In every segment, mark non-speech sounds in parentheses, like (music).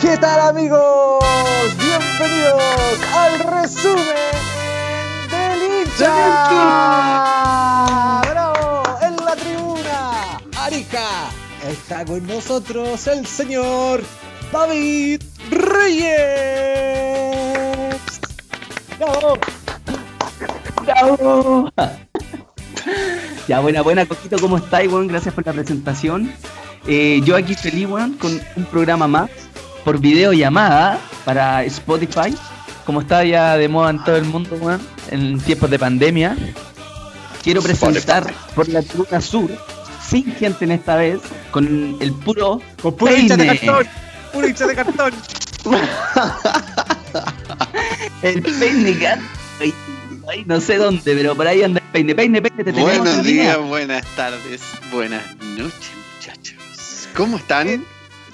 ¿Qué tal amigos? Bienvenidos al resumen del hincha. ¡Bravo! En la tribuna, Arica, está con nosotros el señor David Reyes. ¡Bravo! ¡Bravo! Ya, buena, buena, Coquito, ¿cómo estáis, weón? Gracias por la presentación. Eh, yo aquí feliz, weón, con un programa más por videollamada para Spotify, como está ya de moda en todo el mundo, weón, en tiempos de pandemia. Quiero presentar por la tribuna sur, sin gente en esta vez, con el puro Con puro hincha de cartón. Puro hincha de cartón. (laughs) El peine ay, ay, no sé dónde, pero por ahí anda el peine. Peine, peine, te Buenos días, buenas tardes, buenas noches, muchachos. ¿Cómo están?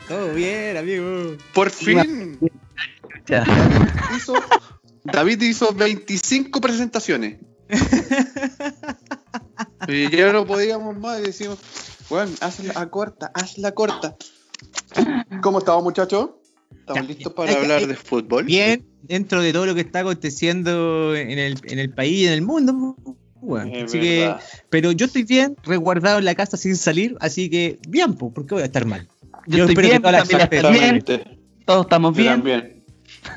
Todo bien, amigo. Por fin, Ya. hizo, David hizo 25 presentaciones. (laughs) Y ya no podíamos más y decimos, bueno, hazla corta, hazla corta. ¿Cómo estamos, muchachos? ¿Estamos Ya, listos para que- hablar hay- de fútbol? Bien, dentro de todo lo que está aconteciendo en el, en el país y en el mundo. Bueno, así que, pero yo estoy bien, resguardado en la casa sin salir, así que bien, pues, ¿por qué voy a estar mal? Yo, Yo estoy que bien, está partes- bien, todos estamos Yo bien. también.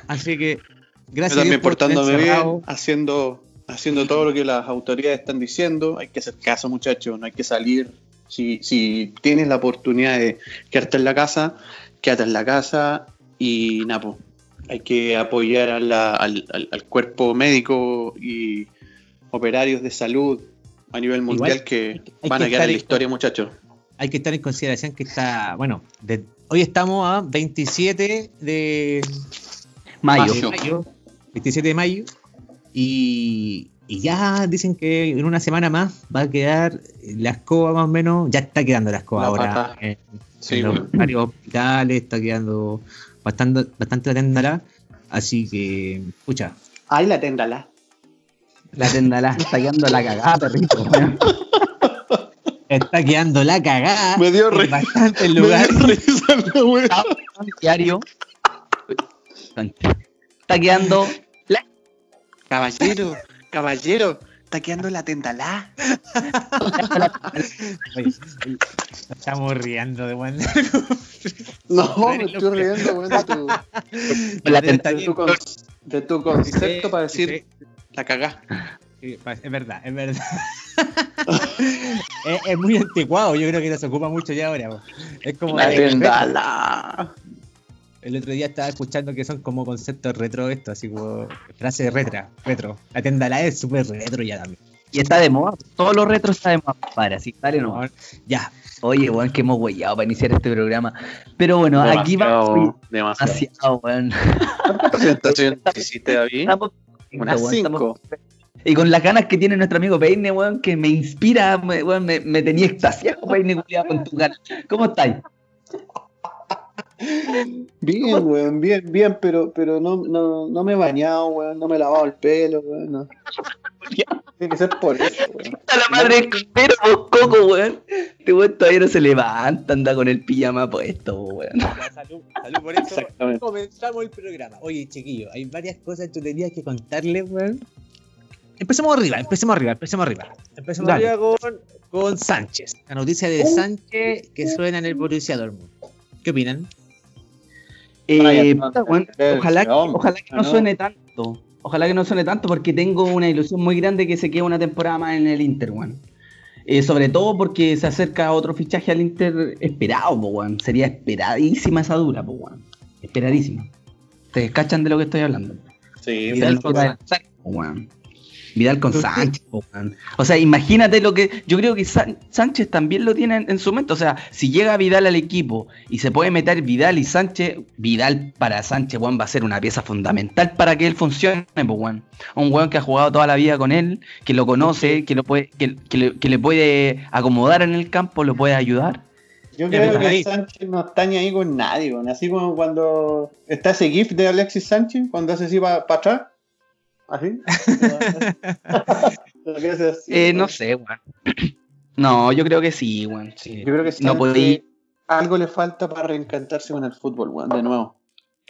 Así que, Yo gracias a también portándome bien, haciendo, haciendo todo lo que las autoridades están diciendo. Hay que hacer caso, muchachos, no hay que salir. Si, si tienes la oportunidad de quedarte en la casa, quédate en la casa y Napo. Hay que apoyar a la- al, al- al cuerpo médico y operarios de salud a nivel mundial Igual, que van que a quedar en la historia, muchachos. Hay que estar en consideración que está, bueno, de- hoy estamos a 27 de Mayo. Mayo. mayo, 27 de mayo, y, y ya dicen que en una semana más va a quedar la escoba más o menos, ya está quedando la escoba La ahora en, Sí, en los varios hospitales, está quedando bastante, bastante aténdala, así que, escucha, Ahí la téndala. La tendala está quedando la cagada, perrito. (laughs) está quedando la cagada Me dio Me risa la wea. Diario. Está quedando la Caballero, caballero, está quedando la téndala. Oye, estamos riendo de buen No, me estoy riendo, weón, de tu, la de tu con- de tu concepto para decir Sí, la cagá. Es verdad, es verdad. (laughs) es, es muy anticuado, yo creo que no se ocupa mucho ya ahora. Es como La téndala. el otro día estaba escuchando que son como conceptos retro esto, así como frase retra, retro. La tendala es súper retro ya también. Y está de moda. Todos los retros está de moda, compadre. Así dale no. Ya, Oye, weón, que hemos huellado para iniciar este programa. Pero bueno, aquí vamos. Demasiado. Demasiado, weón. ¿Cuántas presentaciones hiciste, David? Estamos- Unas weón, estamos- cinco. Y con las ganas que tiene nuestro amigo Peine, weón, que me inspira, me- weón, me, me tenía extasiado, Peine, culiado, con tu cara. ¿Cómo estáis? Bien, weón, bien, bien, pero, pero no, no, no me he bañado, weón, no me he lavado el pelo, weón. No. Tiene que ser por eso, weón. A la madre pero vos, Coco, weón. Este weón todavía no se levanta, anda con el pijama puesto, weón. salud, salud por eso. Exactamente. Comenzamos el programa. Oye, chiquillo, hay varias cosas que tú tenías que contarles, weón. Empecemos arriba, empecemos arriba, empecemos arriba. Empecemos Dale. arriba con, con Sánchez. La noticia de Sánchez que suena en el Borussia Dortmund. ¿Qué opinan? Eh, puta, ojalá, que- no, ojalá que no no. suene tanto. Ojalá que no suene tanto porque tengo una ilusión muy grande que se quede una temporada más en el Inter, weón. Eh, sobre todo porque se acerca otro fichaje al Inter esperado, po, weón. Sería esperadísima esa dura, po, weón. Esperadísima. ¿Te cachan de lo que estoy hablando? Sí, weón. Vidal con Sánchez. O sea, imagínate lo que. Yo creo que San- Sánchez también lo tiene en, en su mente. O sea, si llega Vidal al equipo y se puede meter Vidal y Sánchez, Vidal para Sánchez, weón, va a ser una pieza fundamental para que él funcione, weón. Un weón que ha jugado toda la vida con él, que lo conoce, que lo puede, que, que le, que le puede acomodar en el campo, lo puede ayudar. Yo creo que ahí. Sánchez no está ni ahí con nadie, weón. Así como cuando está ese GIF de Alexis Sánchez, cuando hace así para atrás. Así. Lo hace así, Eh, no sé, weón. (clears throat) No, yo creo que sí, weón. sí. Yo creo que no Sánchez podí. algo le falta para reencantarse con el fútbol, weón, de nuevo.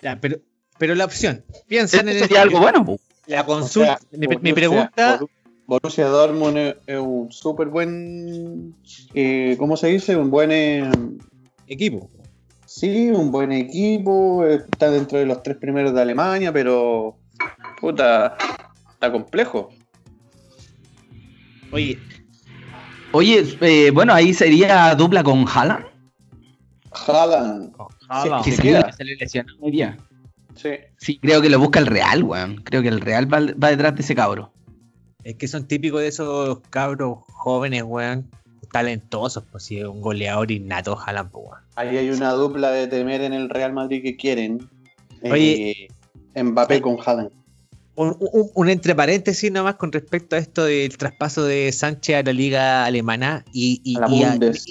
Ya, pero, pero la opción, piensa en el sería algo bueno. po. La O consulta, sea, mi, mi Borussia- pregunta, Boru- Borussia Dortmund es, es un súper buen. eh, ¿Cómo se dice? Un buen. eh, equipo. sí, un buen equipo. Está dentro de los tres primeros de Alemania, pero. Puta. Está complejo. Oye, Oye, eh, bueno, ahí sería dupla con Haaland. Haaland. Haaland. Sí, Que se lesionó hoy día. Sí. Sí, creo que lo busca el Real, weón. Creo que el Real va, va detrás de ese cabro. es que son típicos de esos cabros jóvenes, weón, talentosos, pues si es un goleador innato, Haaland, pues, weón. Ahí hay una dupla de temer en el Real Madrid que quieren. Eh, Oye. Mbappé con Haaland. Un, un- un entre paréntesis nomás con respecto a esto del traspaso de Sánchez a la liga alemana y, y, A la y a- Bundes.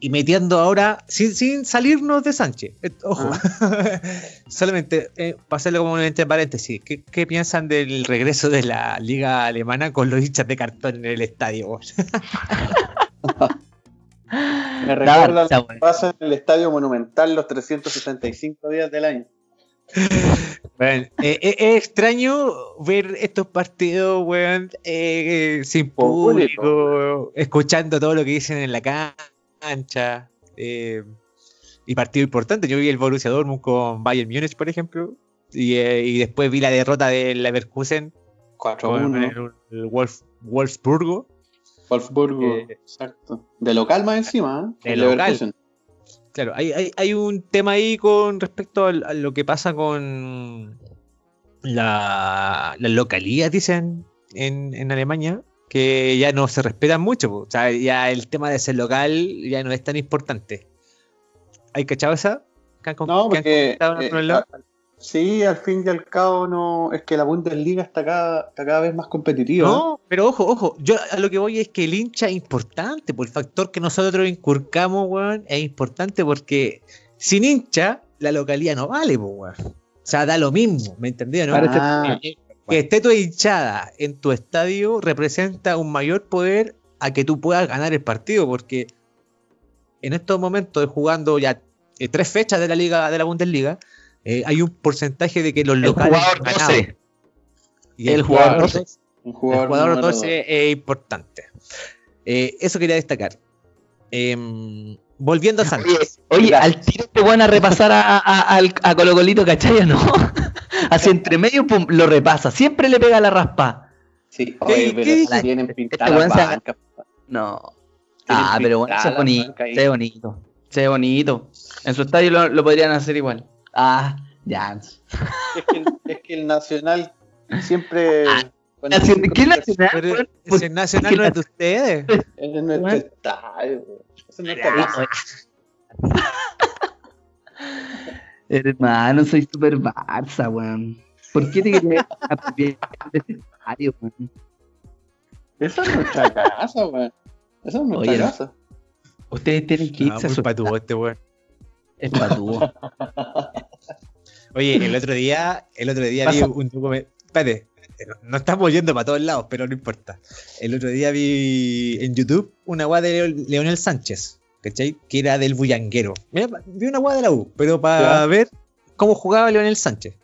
y metiendo ahora, sin, sin salirnos de Sánchez, eh, ojo, (laughs) solamente eh, para hacerlo como un entre paréntesis, ¿qué, qué piensan del regreso de la liga alemana con los hinchas de cartón en el estadio? (laughs) Me recuerda lo que pasa en el Estadio Monumental los 365 días del año. Bueno, eh, eh, es extraño ver estos partidos, weón, eh, sin Público. escuchando todo lo que dicen en la cancha. y partido importante. Yo vi el Borussia Dortmund con Bayern Múnich, por ejemplo, y, y después vi la derrota del Leverkusen con 4-1. el, el Wolf- Wolfsburgo. Wolfsburgo. Exacto. De local más encima. ¿eh? De El local. Leverkusen. Claro, hay, hay, hay un tema ahí con respecto a, lo que pasa con la, la localidad, dicen en, en Alemania, que ya no se respetan mucho. po. O sea, ya el tema de ser local ya no es tan importante. ¿Hay cachado esa? ¿Que han con- No, porque. eh, sí, al fin y al cabo, no. Es que la Bundesliga está cada, está cada vez más competitiva. No, pero ojo, ojo, yo a lo que voy es que el hincha es importante, por el factor que nosotros inculcamos, weón, es importante porque sin hincha la localidad no vale, po, weón. O sea, da lo mismo, ¿me entendió, no? Ah, Que esté tu hinchada en tu estadio representa un mayor poder a que tú puedas ganar el partido, porque en estos momentos jugando ya eh, tres fechas de la liga de la Bundesliga, eh, hay un porcentaje de que los El locales jugador han ganado. 12. Y El jugador 12. un el jugador, jugador número 12 es importante. Eh, eso quería destacar. Em, volviendo a Sánchez. Oye, al tiro te van a repasar a, a, al- a Colo Colito, ¿cachai no? (laughs) Así entre medio, pum, lo repasa. Siempre le pega la raspa. Sí, oye, ¿Qué- pero qué tienen Este pintada. No. Ah, pero bueno, se ve pintadas bonito. Se ve bonito. Se ve bonito. En su estadio lo, lo podrían hacer igual. Ah, ya. Es que, el- es que el Nacional siempre. bueno, siempre ¿Qué nacional? Pero weón? si el Nacional no es de ustedes. Es nuestro estadio. es nuestra casa. Hermano, soy super Barça, weón. ¿Por qué te querías apropiar de ese estadio, weón? Esa es nuestra casa, weón. Esa es nuestra Oye, no. casa. Ustedes tienen que Ah, irse a muy su patudo este weón. Es patúo. (laughs) Oye, el otro día, el otro día vi un documento. Espérate, no, estamos yendo para todos lados, pero no importa. El otro día vi en YouTube una guada de Leo- Leonel Sánchez, ¿cachai? Que era del bullanguero. Mira, vi una guada de la U, pero para Ya. ver cómo jugaba Leonel Sánchez.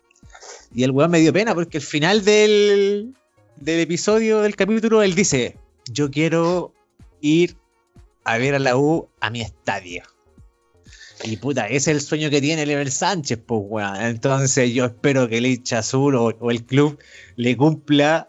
Y el weón me dio pena porque al final del, del episodio, del capítulo, él dice: Yo quiero ir a ver a la U a mi estadio. Y puta, ese es el sueño que tiene Leonel Sánchez, pues weón. Entonces yo espero que el hincha azul o, o el club le cumpla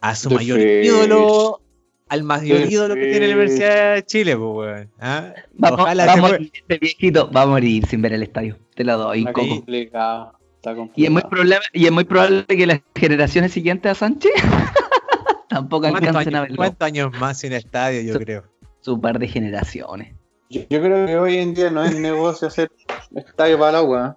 a su mayor ídolo, al mayor ídolo que tiene la. Universidad de Chile, pues weón. ¿Ah? Vamos, Ojalá se morir este viejito, va a morir sin ver el estadio. Te lo doy, Está Coco. complicado. Está complicado. Y es muy, problema, y es muy probable que las generaciones siguientes a Sánchez (laughs) tampoco ¿Cuántos alcancen a años, verlo. cuántos años más sin estadio, yo Su- creo? Su par de generaciones. Yo, yo creo que hoy en día no es negocio hacer estadio para el agua,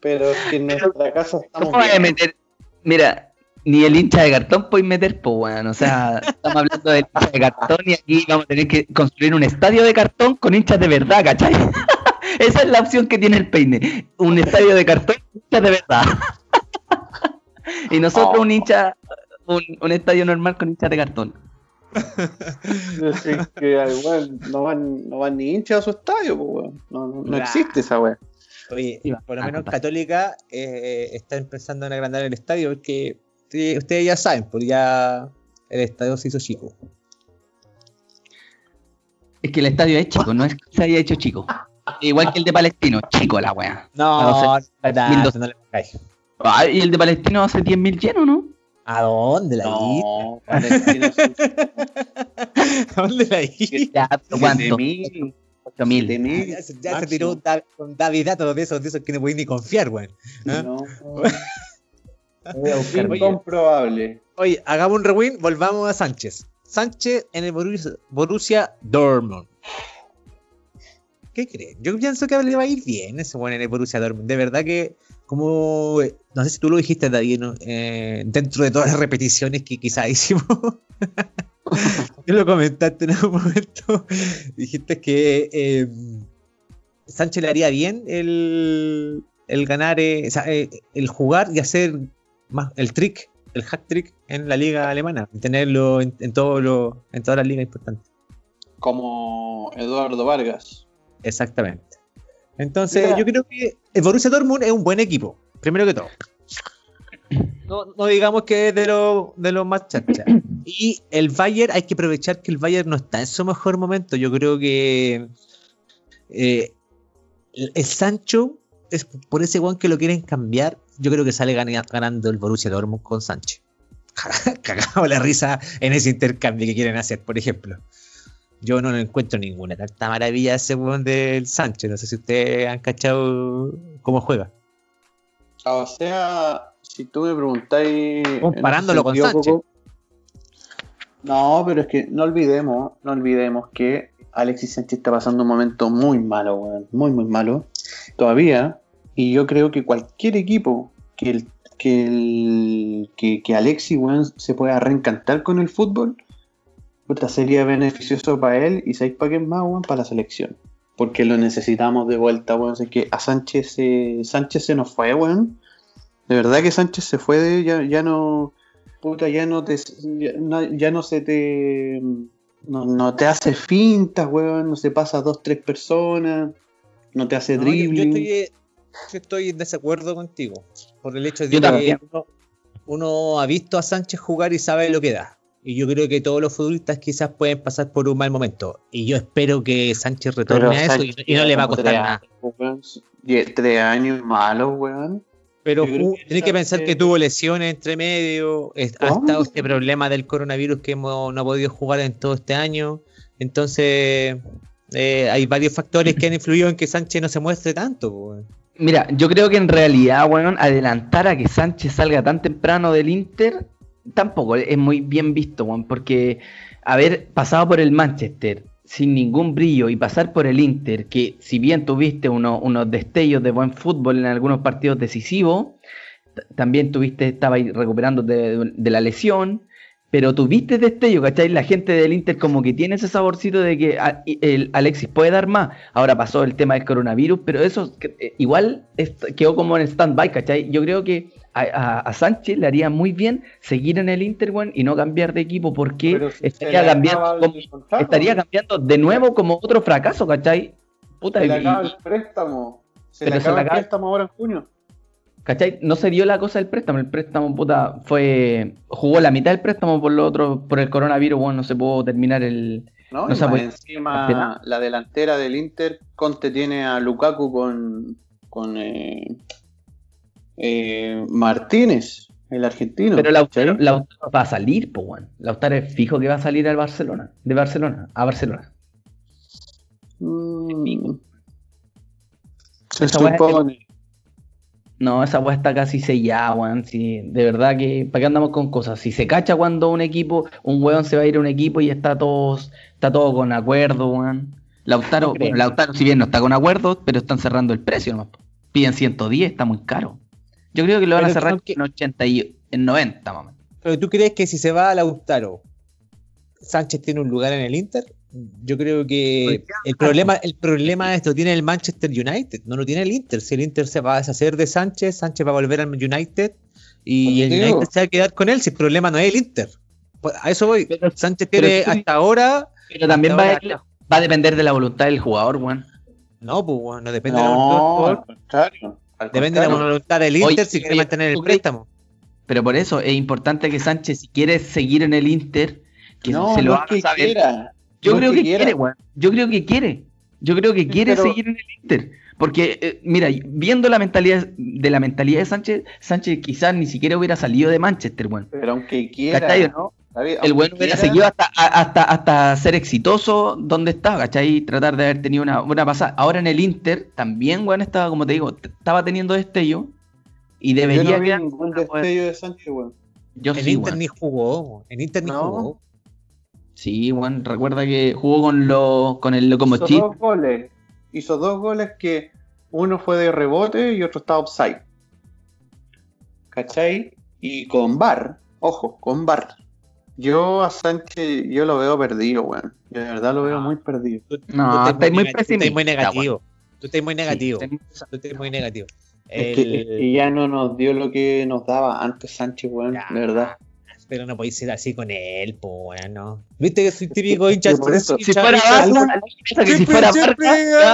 pero que en nuestra casa estamos ¿Cómo vas a bien. meter? Mira, ni el hincha de cartón puede meter, pues bueno, o sea, estamos hablando del hincha de cartón y aquí vamos a tener que construir un estadio de cartón con hinchas de verdad, ¿cachai? (laughs) Esa es la opción que tiene el peine. Un estadio de cartón con hinchas de verdad. (laughs) y nosotros Oh. un hincha, un, un estadio normal con hinchas de cartón. (laughs) Así que igual no van, no van ni hinchas a su estadio, pues, weón. No, no, no Claro. existe esa weá. Oye, por lo menos. Católica eh, está empezando a agrandar el estadio porque ustedes ya saben, pues ya el estadio se hizo chico. Es que el estadio es chico, no es que se haya hecho chico. Igual que el de Palestino, chico la weá. No, no, no, 1200. no le pongáis. Ah, y el de Palestino hace 10.000 llenos, ¿no? ¿A dónde la? No. (laughs) ¿A dónde la? Ya, (laughs) pero ¿cuánto? 7.000, 8.000. 7.000, Ya, se, ya se máximo. tiró un, Dav- un David Dato de esos, de esos que no podéis ni confiar, weón. ¿Ah? No. (laughs) Incomprobable. Oye, hagamos un rewind, volvamos a Sánchez. Sánchez en el Borussia, Borussia Dortmund. ¿Qué creen? Yo pienso que le va a ir bien ese bueno en el Borussia Dortmund. De verdad que, como, no sé si tú lo dijiste, David, ¿no? Eh, dentro de todas las repeticiones que quizá (laughs) hicimos. (laughs) Tú lo comentaste en algún momento. Dijiste que eh, Sánchez le haría bien el, el ganar, eh, o sea, eh, el jugar y hacer más el trick, el hack trick en la liga alemana, tenerlo en, en todo lo, en todas las ligas importantes. Como Eduardo Vargas. Exactamente. Entonces, Mira. yo creo que el Borussia Dortmund es un buen equipo, primero que todo. No, no digamos que es de los de los más chacha. (coughs) Y el Bayern, hay que aprovechar que el Bayern no está en su mejor momento. Yo creo que eh, el, Sancho es por ese guan que lo quieren cambiar. Yo creo que sale gana- ganando el Borussia Dortmund con Sánchez. (laughs) Cagado la risa en ese intercambio que quieren hacer, por ejemplo. Yo no le encuentro ninguna tanta maravilla ese weón del Sánchez. No sé si ustedes han cachado cómo juega. O sea, si tú me preguntáis. Comparándolo con Sánchez. No, pero es que no olvidemos, no olvidemos que Alexis Sánchez está pasando un momento muy malo, weón, muy, muy malo. Todavía. Y yo creo que cualquier equipo que el, que el, que, que Alexis, weón, se pueda reencantar con el fútbol, puta, sería beneficioso para él y ¿sabéis para qué más, weón? Para la selección. Porque lo necesitamos de vuelta, weón. Así que a Sánchez, se- Sánchez se nos fue, weón. De verdad que Sánchez se fue, de, ya, ya no. Puta, ya no te. Ya no, ya no se te. No, no te hace fintas, weón. No se pasa a dos, tres personas. No te hace No, yo- yo, dribbling. estoy, eh, yo estoy en desacuerdo contigo. Por el hecho de Yo que uno ha visto a Sánchez jugar y sabe lo que da. Y yo creo que todos los futbolistas quizás pueden pasar por un mal momento. Y yo espero que Sánchez retorne Pero a eso y, no le va a costar tres nada. Tres años malos, weón. Pero tienes que pensar que tuvo lesiones entre medio. es- ha estado este problema del coronavirus que hemos, no ha podido jugar en todo este año. Entonces, eh, hay varios factores que han influido en que Sánchez no se muestre tanto. weón. Mira, yo creo que en realidad, weón, adelantar a que Sánchez salga tan temprano del Inter tampoco es muy bien visto, weón, porque haber pasado por el Manchester sin ningún brillo y pasar por el Inter, que si bien tuviste uno- unos destellos de buen fútbol en algunos partidos decisivos, también tuviste, estaba recuperando de, de la lesión, pero tuviste destello, ¿cachai? La gente del Inter como que tiene ese saborcito de que a- el Alexis puede dar más. Ahora pasó el tema del coronavirus, pero eso eh, igual es- quedó como en stand-by, ¿cachai? Yo creo que a, a- a Sánchez le haría muy bien seguir en el Inter, weón, y no cambiar de equipo porque si estaría cambiando, como- contrato, estaría cambiando de nuevo como otro fracaso, ¿cachai? Puta, Se le acaba y- el préstamo. Se le acaba el acaba- préstamo ahora en junio. ¿Cachai? No se dio la cosa del préstamo. El préstamo, puta, fue. Jugó la mitad del préstamo por lo otro, por el coronavirus, bueno, no se pudo terminar el. ¿no? No se puede- encima la delantera del Inter, Conte tiene a Lukaku con, con eh, eh, Martínez, el argentino. Pero Lautaro, va a salir, pues. Lautaro es fijo que va a salir al Barcelona. De Barcelona, a Barcelona. Mm, se Esa weá es- supone. No, esa weá está casi sellada, weón. Sí, de verdad que, ¿para qué andamos con cosas? Si se cacha cuando un equipo, un weón se va a ir a un equipo y está todos, está todo con acuerdo, weón. Lautaro, No bueno, Lautaro, si bien no está con acuerdo, pero están cerrando el precio, ¿no? Piden 110, está muy caro. Yo creo que lo van a cerrar que- en 80 y en 90, más o menos. Pero tú crees que si se va a Lautaro, Sánchez tiene un lugar en el Inter? Yo creo que el problema, el problema de esto tiene el Manchester United, no lo tiene el Inter. Si el Inter se va a deshacer de Sánchez, Sánchez va a volver al United y el. United se va a quedar con él. Si el problema no es el Inter. Pues a eso voy. Pero- Sánchez tiene hasta ahora. Pero también va, ahora- va a depender de la voluntad del jugador, weón. No, pues, weón, no depende de la No, voluntad del al contrario. Depende de la voluntad del Inter si quiere mantener el ¿tú crees- préstamo. Pero por eso es importante que Sánchez, si quiere seguir en el Inter, que no, se lo no haga que saber. quiera. Yo no creo que, quiere, weón. Yo creo que quiere. Yo creo que quiere pero- seguir en el Inter. Porque, eh, mira, viendo la mentalidad de la mentalidad de Sánchez, Sánchez quizás ni siquiera hubiera salido de Manchester, weón. Pero aunque quiera. David, El weón hubiera seguido hasta, hasta, hasta ser exitoso donde estaba, ¿cachai? Tratar de haber tenido una buena pasada. Ahora en el Inter, también, weón, estaba, como te digo, estaba teniendo destello. Y Yo debería no vi quedar- ningún destello de Sánchez, weón. Yo En sí, Inter weón. ni jugó, weón. en Inter ni No. jugó. Sí, weón. Recuerda que jugó con, lo, con el Hizo Lokomotiv. dos goles. Hizo dos goles que uno fue de rebote y otro estaba offside. ¿Cachai? Y con bar, ojo, con bar. Yo a Sánchez, yo lo veo perdido, weón. Yo de verdad lo veo muy perdido. Tú, No, tú estás muy tú muy pesimista, negativo. Tú estás muy negativo. Sí, Tú estás muy negativo. Es, que, El- es que ya no nos dio lo que nos daba antes Sánchez, weón. De verdad. Pero no podéis ser así con él, po, ¿no? ¿Viste que soy típico hincha? por eso, Si fuera hincha- Barça, que si Siempre, fuera siempre, Barça, ya,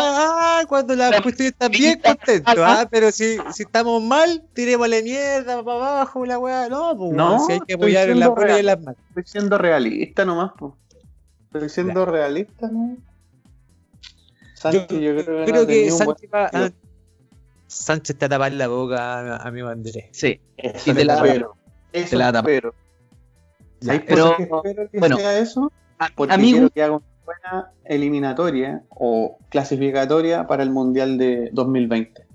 ah, cuando la La cuestión está bien contento, ah, pero si, si estamos mal, tirémosle mierda para abajo, la weá, no, pues No, si hay que apoyar en la buena y en las malas. Estoy siendo realista nomás, po. Estoy siendo realista, ¿no? Sánchez, yo, creo que, Creo que Sánchez va buen a- Sánchez te va a tapar la boca a, a mi Andrés. Sí, Y te la-. Eso te la. ¿Sabéis por pero, espero que bueno, sea eso? Porque amigo, quiero que haga una buena eliminatoria o clasificatoria para el Mundial de 2020.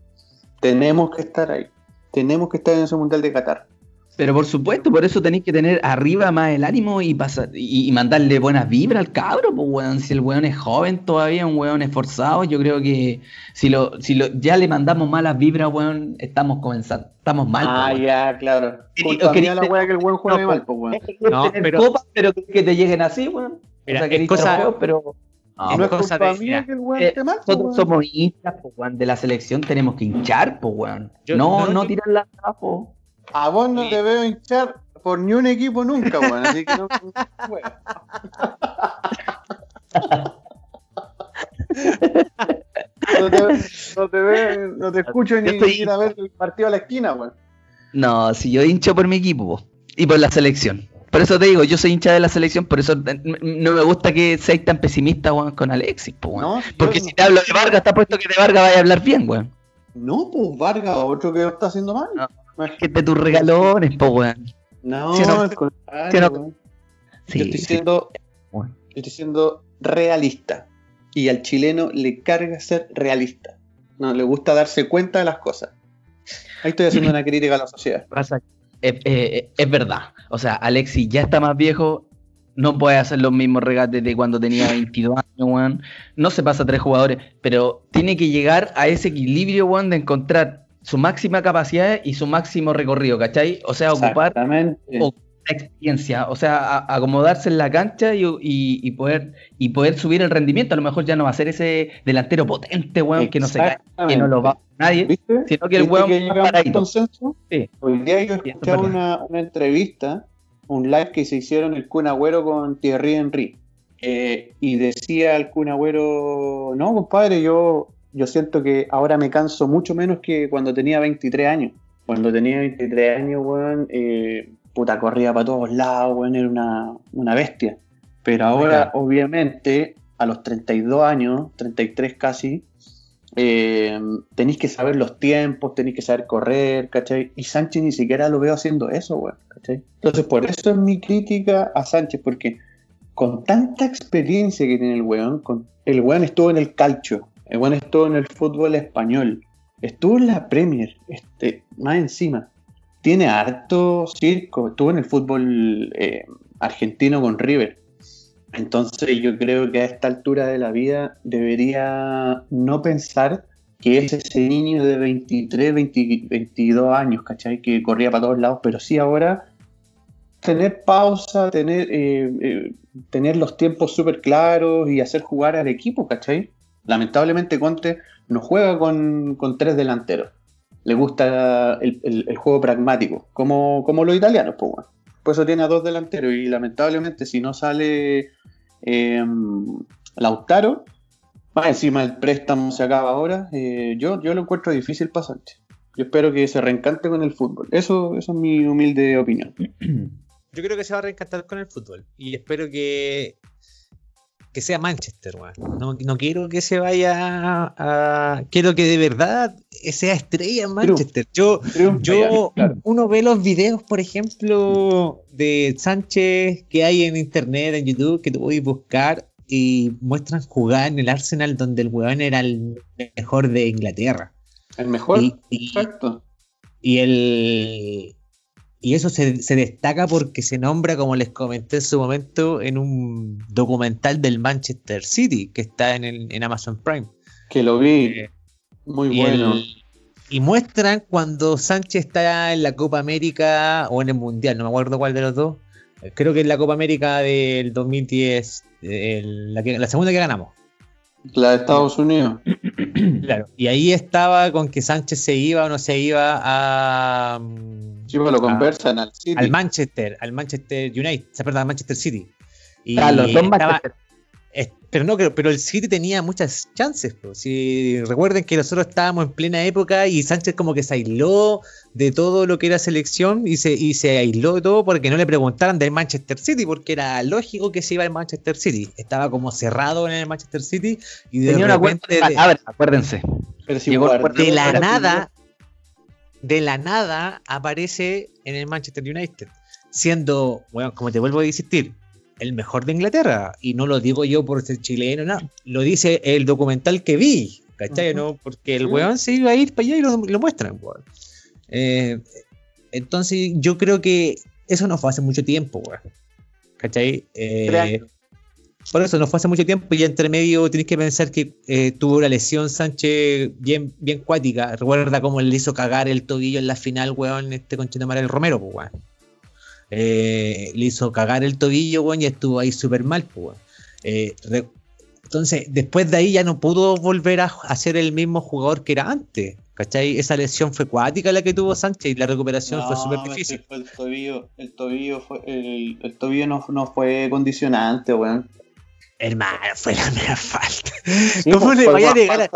Tenemos que estar ahí. Tenemos que estar en ese Mundial de Qatar. Pero por supuesto, por eso tenéis que tener arriba más el ánimo y pasar y, y mandarle buenas vibras al cabro, pues weón. Si el weón es joven todavía, un weón esforzado, yo creo que si lo, si lo, ya le mandamos malas vibras, weón, estamos comenzando, estamos mal. ah, pues, weón. ya, claro. Quería- mía la wea que el buen juegue No, mal, pues, weón. No, pero- copas, pero que te lleguen así, weón. Mira, o sea, es cosa- pero No, no es cosa de- mía mira, que el weón eh, esté mal, pues, nosotros weón. somos hinchas, pues, weón, de la selección tenemos que hinchar, pues, weón. Yo- no, no, no yo- tirar la. A vos no Sí. te veo hinchar por ni un equipo nunca, weón. Así que no. weón. (laughs) No te, no te veo, no te escucho ni estoy- ir a ver el partido a la esquina, weón. No, si yo hincho por mi equipo po, y por la selección. Por eso te digo, yo soy hincha de la selección, por eso eh, no me gusta que seáis tan pesimista, weón, con Alexis, po, weón. No, Porque yo si te hablo de Vargas, está puesto que de Vargas vaya a hablar bien, weón. No, pues Vargas, otro que lo está haciendo mal. No. Que de tus regalones, po, weón. No, weón. Sí, yo estoy sí. siendo, Bueno. yo estoy siendo realista. Y al chileno le carga ser realista. No, le gusta darse cuenta de las cosas. Ahí estoy haciendo una (laughs) crítica a la sociedad. Pasa- eh, eh, es verdad. O sea, Alexis ya está más viejo, no puede hacer los mismos regates de cuando tenía 22 años, weón. No se pasa a tres jugadores, pero tiene que llegar a ese equilibrio, weón, de encontrar su máxima capacidad y su máximo recorrido, ¿cachai? O sea, ocupar la experiencia, o sea, a- acomodarse en la cancha y, y- y poder y poder subir el rendimiento. A lo mejor ya no va a ser ese delantero potente, weón, que no se cae, que no lo va a nadie, ¿Viste? sino que el ¿Viste weón que va consenso? Sí. Hoy día yo escuchaba una, una entrevista, un live que se hicieron el Kun Agüero con Thierry Henry. Eh, y decía el Kun Agüero, no, compadre, yo, yo siento que ahora me canso mucho menos que cuando tenía 23 años. Cuando tenía 23 años, weón, eh, puta, corría para todos lados, weón, era una, una bestia. Pero ahora, obviamente, a los 32 años, 33 casi, eh, tenéis que saber los tiempos, tenéis que saber correr, ¿cachai? Y Sánchez ni siquiera lo veo haciendo eso, weón, ¿cachai? Entonces, por eso es mi crítica a Sánchez, porque con tanta experiencia que tiene el weón, con, el weón estuvo en el calcio, el estuvo en el fútbol español, estuvo en la Premier, este, más encima, tiene harto circo, estuvo en el fútbol eh, argentino con River. Entonces yo creo que a esta altura de la vida debería no pensar que es ese niño de 23, 20 22 años, ¿cachai? Que corría para todos lados, pero sí ahora tener pausa, tener, eh, eh, tener los tiempos súper claros y hacer jugar al equipo, ¿cachai? Lamentablemente Conte no juega con, con tres delanteros. Le gusta el, el- juego pragmático, como, como los italianos, pues bueno. Por eso tiene a dos delanteros y lamentablemente si no sale eh, Lautaro, Más encima el préstamo se acaba ahora. eh, yo, yo lo encuentro difícil Sánchez. Yo espero que se reencante con el fútbol. Eso, eso es mi humilde opinión. Yo creo que se va a reencantar con el fútbol. Y espero que, que sea Manchester, weón. No, no quiero que se vaya a, a- Quiero que de verdad sea estrella en Manchester. Yo, yo claro. uno ve los videos, por ejemplo, de Sánchez que hay en internet, en YouTube, que tú puedes buscar y muestran jugar en el Arsenal donde el weón era el mejor de Inglaterra. El mejor. Y, y- Exacto. y el y eso se, se destaca porque se nombra, como les comenté en su momento, en un documental del Manchester City que está en, el- en Amazon Prime. Que lo vi. Eh, Muy bueno. el- y muestran cuando Sánchez está en la Copa América o en el Mundial, no me acuerdo cuál de los dos. Eh, Creo que en la Copa América del 2010, el- la, que- la segunda que ganamos. La de Estados Unidos. Claro. Y ahí estaba con que Sánchez se iba o no se iba a. mm, Sí, pues lo a- conversan al City. al Manchester, al Manchester United, se perdón, al Manchester City. Y Ah, los dos estaba- Manchester. Pero no, pero el City tenía muchas chances. po. Si recuerden que nosotros estábamos en plena época y Sánchez como que se aisló de todo lo que era selección y se, y se aisló de todo porque no le preguntaran del Manchester City, porque era lógico que se iba al Manchester City. Estaba como cerrado en el Manchester City y de Tenía un acuerdo repente de acuérdense. Pero si Llegó de la nada, de la nada aparece en el Manchester United, siendo, bueno, como te vuelvo a insistir, el mejor de Inglaterra. Y no lo digo yo por ser chileno, no. Lo dice el documental que vi, ¿cachai? Ujú. ¿no? Porque el weón se iba a ir para allá y lo, lo muestran, weón. Eh, entonces, yo creo que eso no fue hace mucho tiempo, weón. ¿Cachai? Eh, por eso no fue hace mucho tiempo y entre medio tenés que pensar que eh, tuvo una lesión Sánchez bien, bien cuática. Recuerda cómo le hizo cagar el tobillo en la final, weón, este conchito el Romero, pues, weón. Eh, le hizo cagar el tobillo, weón, y estuvo ahí súper mal, pues, weón. Eh, re- entonces, después de ahí ya no pudo volver a, a ser el mismo jugador que era antes. ¿Cachai? Esa lesión fue cuática la que tuvo Sánchez y la recuperación fue No, súper difícil. fue el tobillo, el tobillo fue, el, el tobillo no, no fue condicionante, weón. Hermano, fue la mera falta. Sí, ¿Cómo pues, le vaya a negar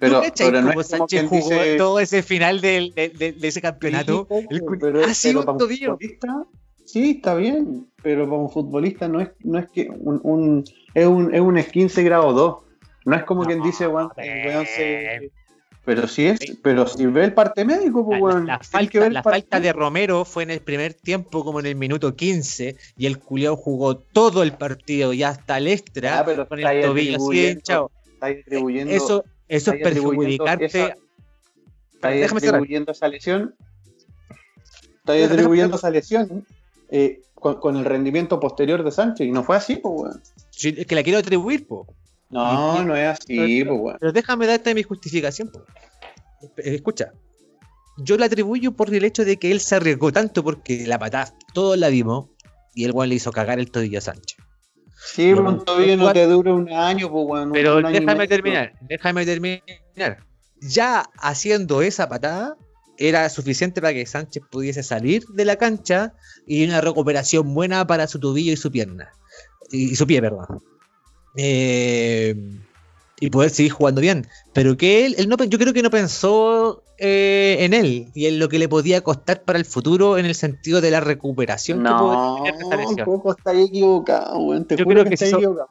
a- falta fea. ¿Tú Pero, pero no cómo es como Sánchez quien jugó dice, todo ese final del- de, de- de ese campeonato? Sí, El pero- ha sido pero un futbolista, sí, está bien, pero para un futbolista no es, no es que un, un- es un es un 15 grado 2. No es como No, quien dice, weón, se-. Pero sí es, pero si ve el parte médico, pues La, weón. la que falta, el la falta de Romero fue en el primer tiempo, como en el minuto 15, y el culiao jugó todo el partido y hasta el extra Ah, pero con el tobillo así atribuyendo, Eso, eso es perjudicarte. esa- está ahí déjame atribuyendo esa lesión. Está ahí Déjame atribuyendo esa lesión eh, con, con el rendimiento posterior de Sánchez. Y no fue así, pues, weón. Sí, es que la quiero atribuir, po. No, no es así, pues, weón. Pero déjame darte mi justificación. po. Eh, Escucha, yo la atribuyo por el hecho de que él se arriesgó tanto porque la patada todos la vimos y el weón le hizo cagar el tobillo a Sánchez. Sí, No, pero un tobillo no te dura un año, pues, weón. Pero un año y déjame terminar, déjame terminar. Ya haciendo esa patada, era suficiente para que Sánchez pudiese salir de la cancha y una recuperación buena para su tobillo y su pierna. Y, y su pie, perdón. Eh, y poder seguir jugando bien. Pero que él, él no, yo creo que no pensó eh, en él y en lo que le podía costar para el futuro en el sentido de la recuperación que No, podía tener lesión. poco está equivocado, weón. Te Yo creo que, que está se hizo- equivocado.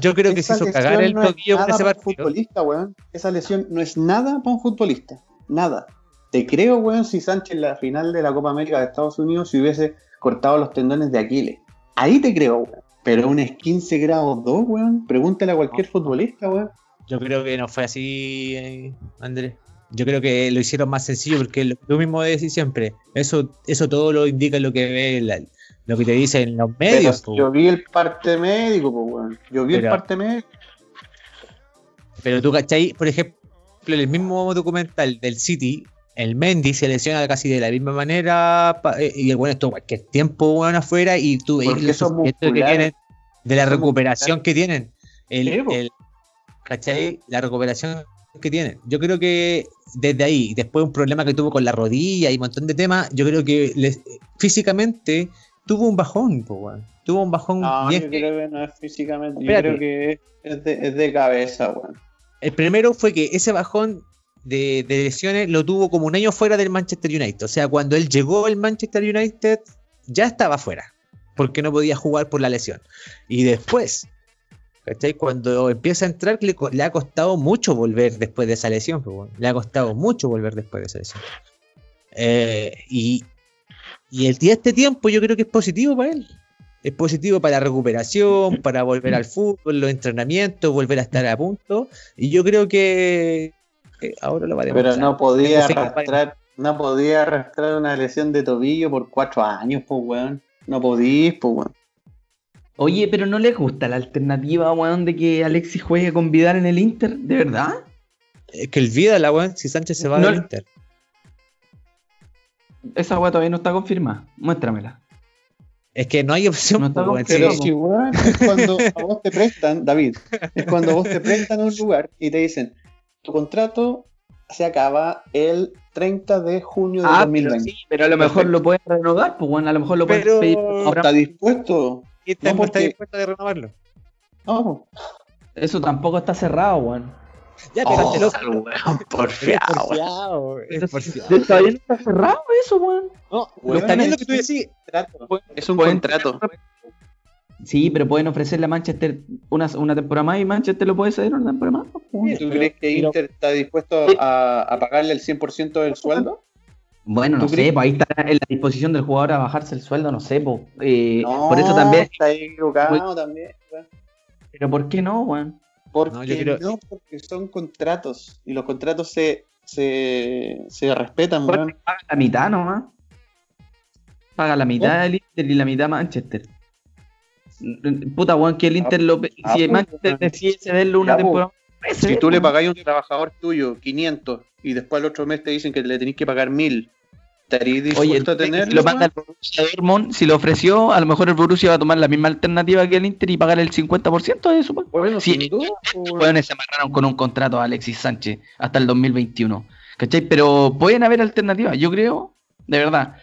Yo creo que se hizo cagar el no es con ese partido. futbolista, weón. Esa lesión no es nada para un futbolista. Nada. Te creo, weón, si Sánchez en la final de la Copa América de Estados Unidos se hubiese cortado los tendones de Aquiles. Ahí te creo, weón. Pero un es 15 grados 2, weón. Pregúntale a cualquier futbolista, weón. Yo creo que no fue así, eh, Andrés. Yo creo que lo hicieron más sencillo porque lo, mismo decís siempre. Eso, eso todo lo indica lo que ve la- lo que te dicen los medios. yo vi el parte médico, pues, weón. Yo vi el parte médico. Pero tú, ¿cachai? Por ejemplo, en el mismo documental del City, el Mendy se lesiona casi de la misma manera eh, y bueno estuvo cualquier tiempo bueno afuera y tú sufrimiento que tienen de la recuperación que tienen. El- ¿Cachai? La recuperación que tienen. Yo creo que desde ahí, después un problema que tuvo con la rodilla y un montón de temas, yo creo que les- físicamente tuvo un bajón, po. Tuvo un bajón No, bien yo creo que no es físicamente. Espérate. Yo creo que es de, es de cabeza, weón. El primero fue que ese bajón de, de lesiones lo tuvo como un año fuera del Manchester United. O sea, cuando él llegó al Manchester United, ya estaba fuera. Porque no podía jugar por la lesión. Y después, ¿cachai? Cuando empieza a entrar, le, ha costado mucho volver después de esa lesión. pues, bueno. Le ha costado mucho volver después de esa lesión. Eh, y, y el, y este tiempo yo creo que es positivo para él. Es positivo para la recuperación, para volver al fútbol, los entrenamientos, volver a estar a punto. Y yo creo que, ahora lo va a Pero demostrar. no podía arrastrar, no podía arrastrar una lesión de tobillo por cuatro años, pues weón. No podís, pues weón. Oye, pero ¿no les gusta la alternativa, weón, de que Alexis juegue con Vidal en el Inter? ¿De verdad? Es que el vida la weón, si Sánchez se va No- del Inter. Esa weá todavía no está confirmada. Muéstramela. Es que no hay opción. No está po, weón. Pero Sí, si weón, es cuando a vos te prestan, David, es cuando a vos te prestan un lugar y te dicen, tu contrato se acaba el 30 de junio de Ah, pero, 2020. sí, pero a lo mejor lo pueden renovar, pues bueno, a lo mejor lo pueden Pero- pedir. ¿No está dispuesto? Y está, no, está porque- dispuesto a renovarlo. No. Eso tampoco está cerrado, weón. Ya, pero Oh, te lo- (laughs) weón, porfiado, es porfiado. Todavía no está cerrado eso, weón. No, Weón, lo está viendo es que tú un decís. contrato. Es un Pueden- contrato. Sí, pero pueden ofrecerle a Manchester una, una temporada más y Manchester lo puede ceder una temporada más. ¿Tú crees que pero- Inter está dispuesto a, a pagarle el 100% del sueldo? Bueno, no ¿Tú sé, pues ahí está en la disposición del jugador a bajarse el sueldo, no sé, pues. eh, No, por eso también. está equivocado también. Pero ¿por qué no, weón? Porque No, no, yo creo- porque son contratos y los contratos se, se, se respetan, Bueno, weón. Paga la mitad nomás. Paga la mitad del Inter y la mitad Manchester. Puta, weón, que el Inter lo. ah, si el pues, Manchester weón. decide cederle una pues. temporada. puede Si ceder, tú le pagáis a un trabajador tuyo 500 y después al otro mes te dicen que le tenéis que pagar 1000, ¿estarías dispuesto Oye, a tenerlo? lo manda el Borussia Dortmund, si lo ofreció, a lo mejor el Borussia va a tomar la misma alternativa que el Inter y pagar el 50% de eso. Bueno, Sí, sin duda, pues, se amarraron con un contrato a Alexis Sánchez hasta el 2021. ¿Cachai? Pero pueden haber alternativas, yo creo, de verdad.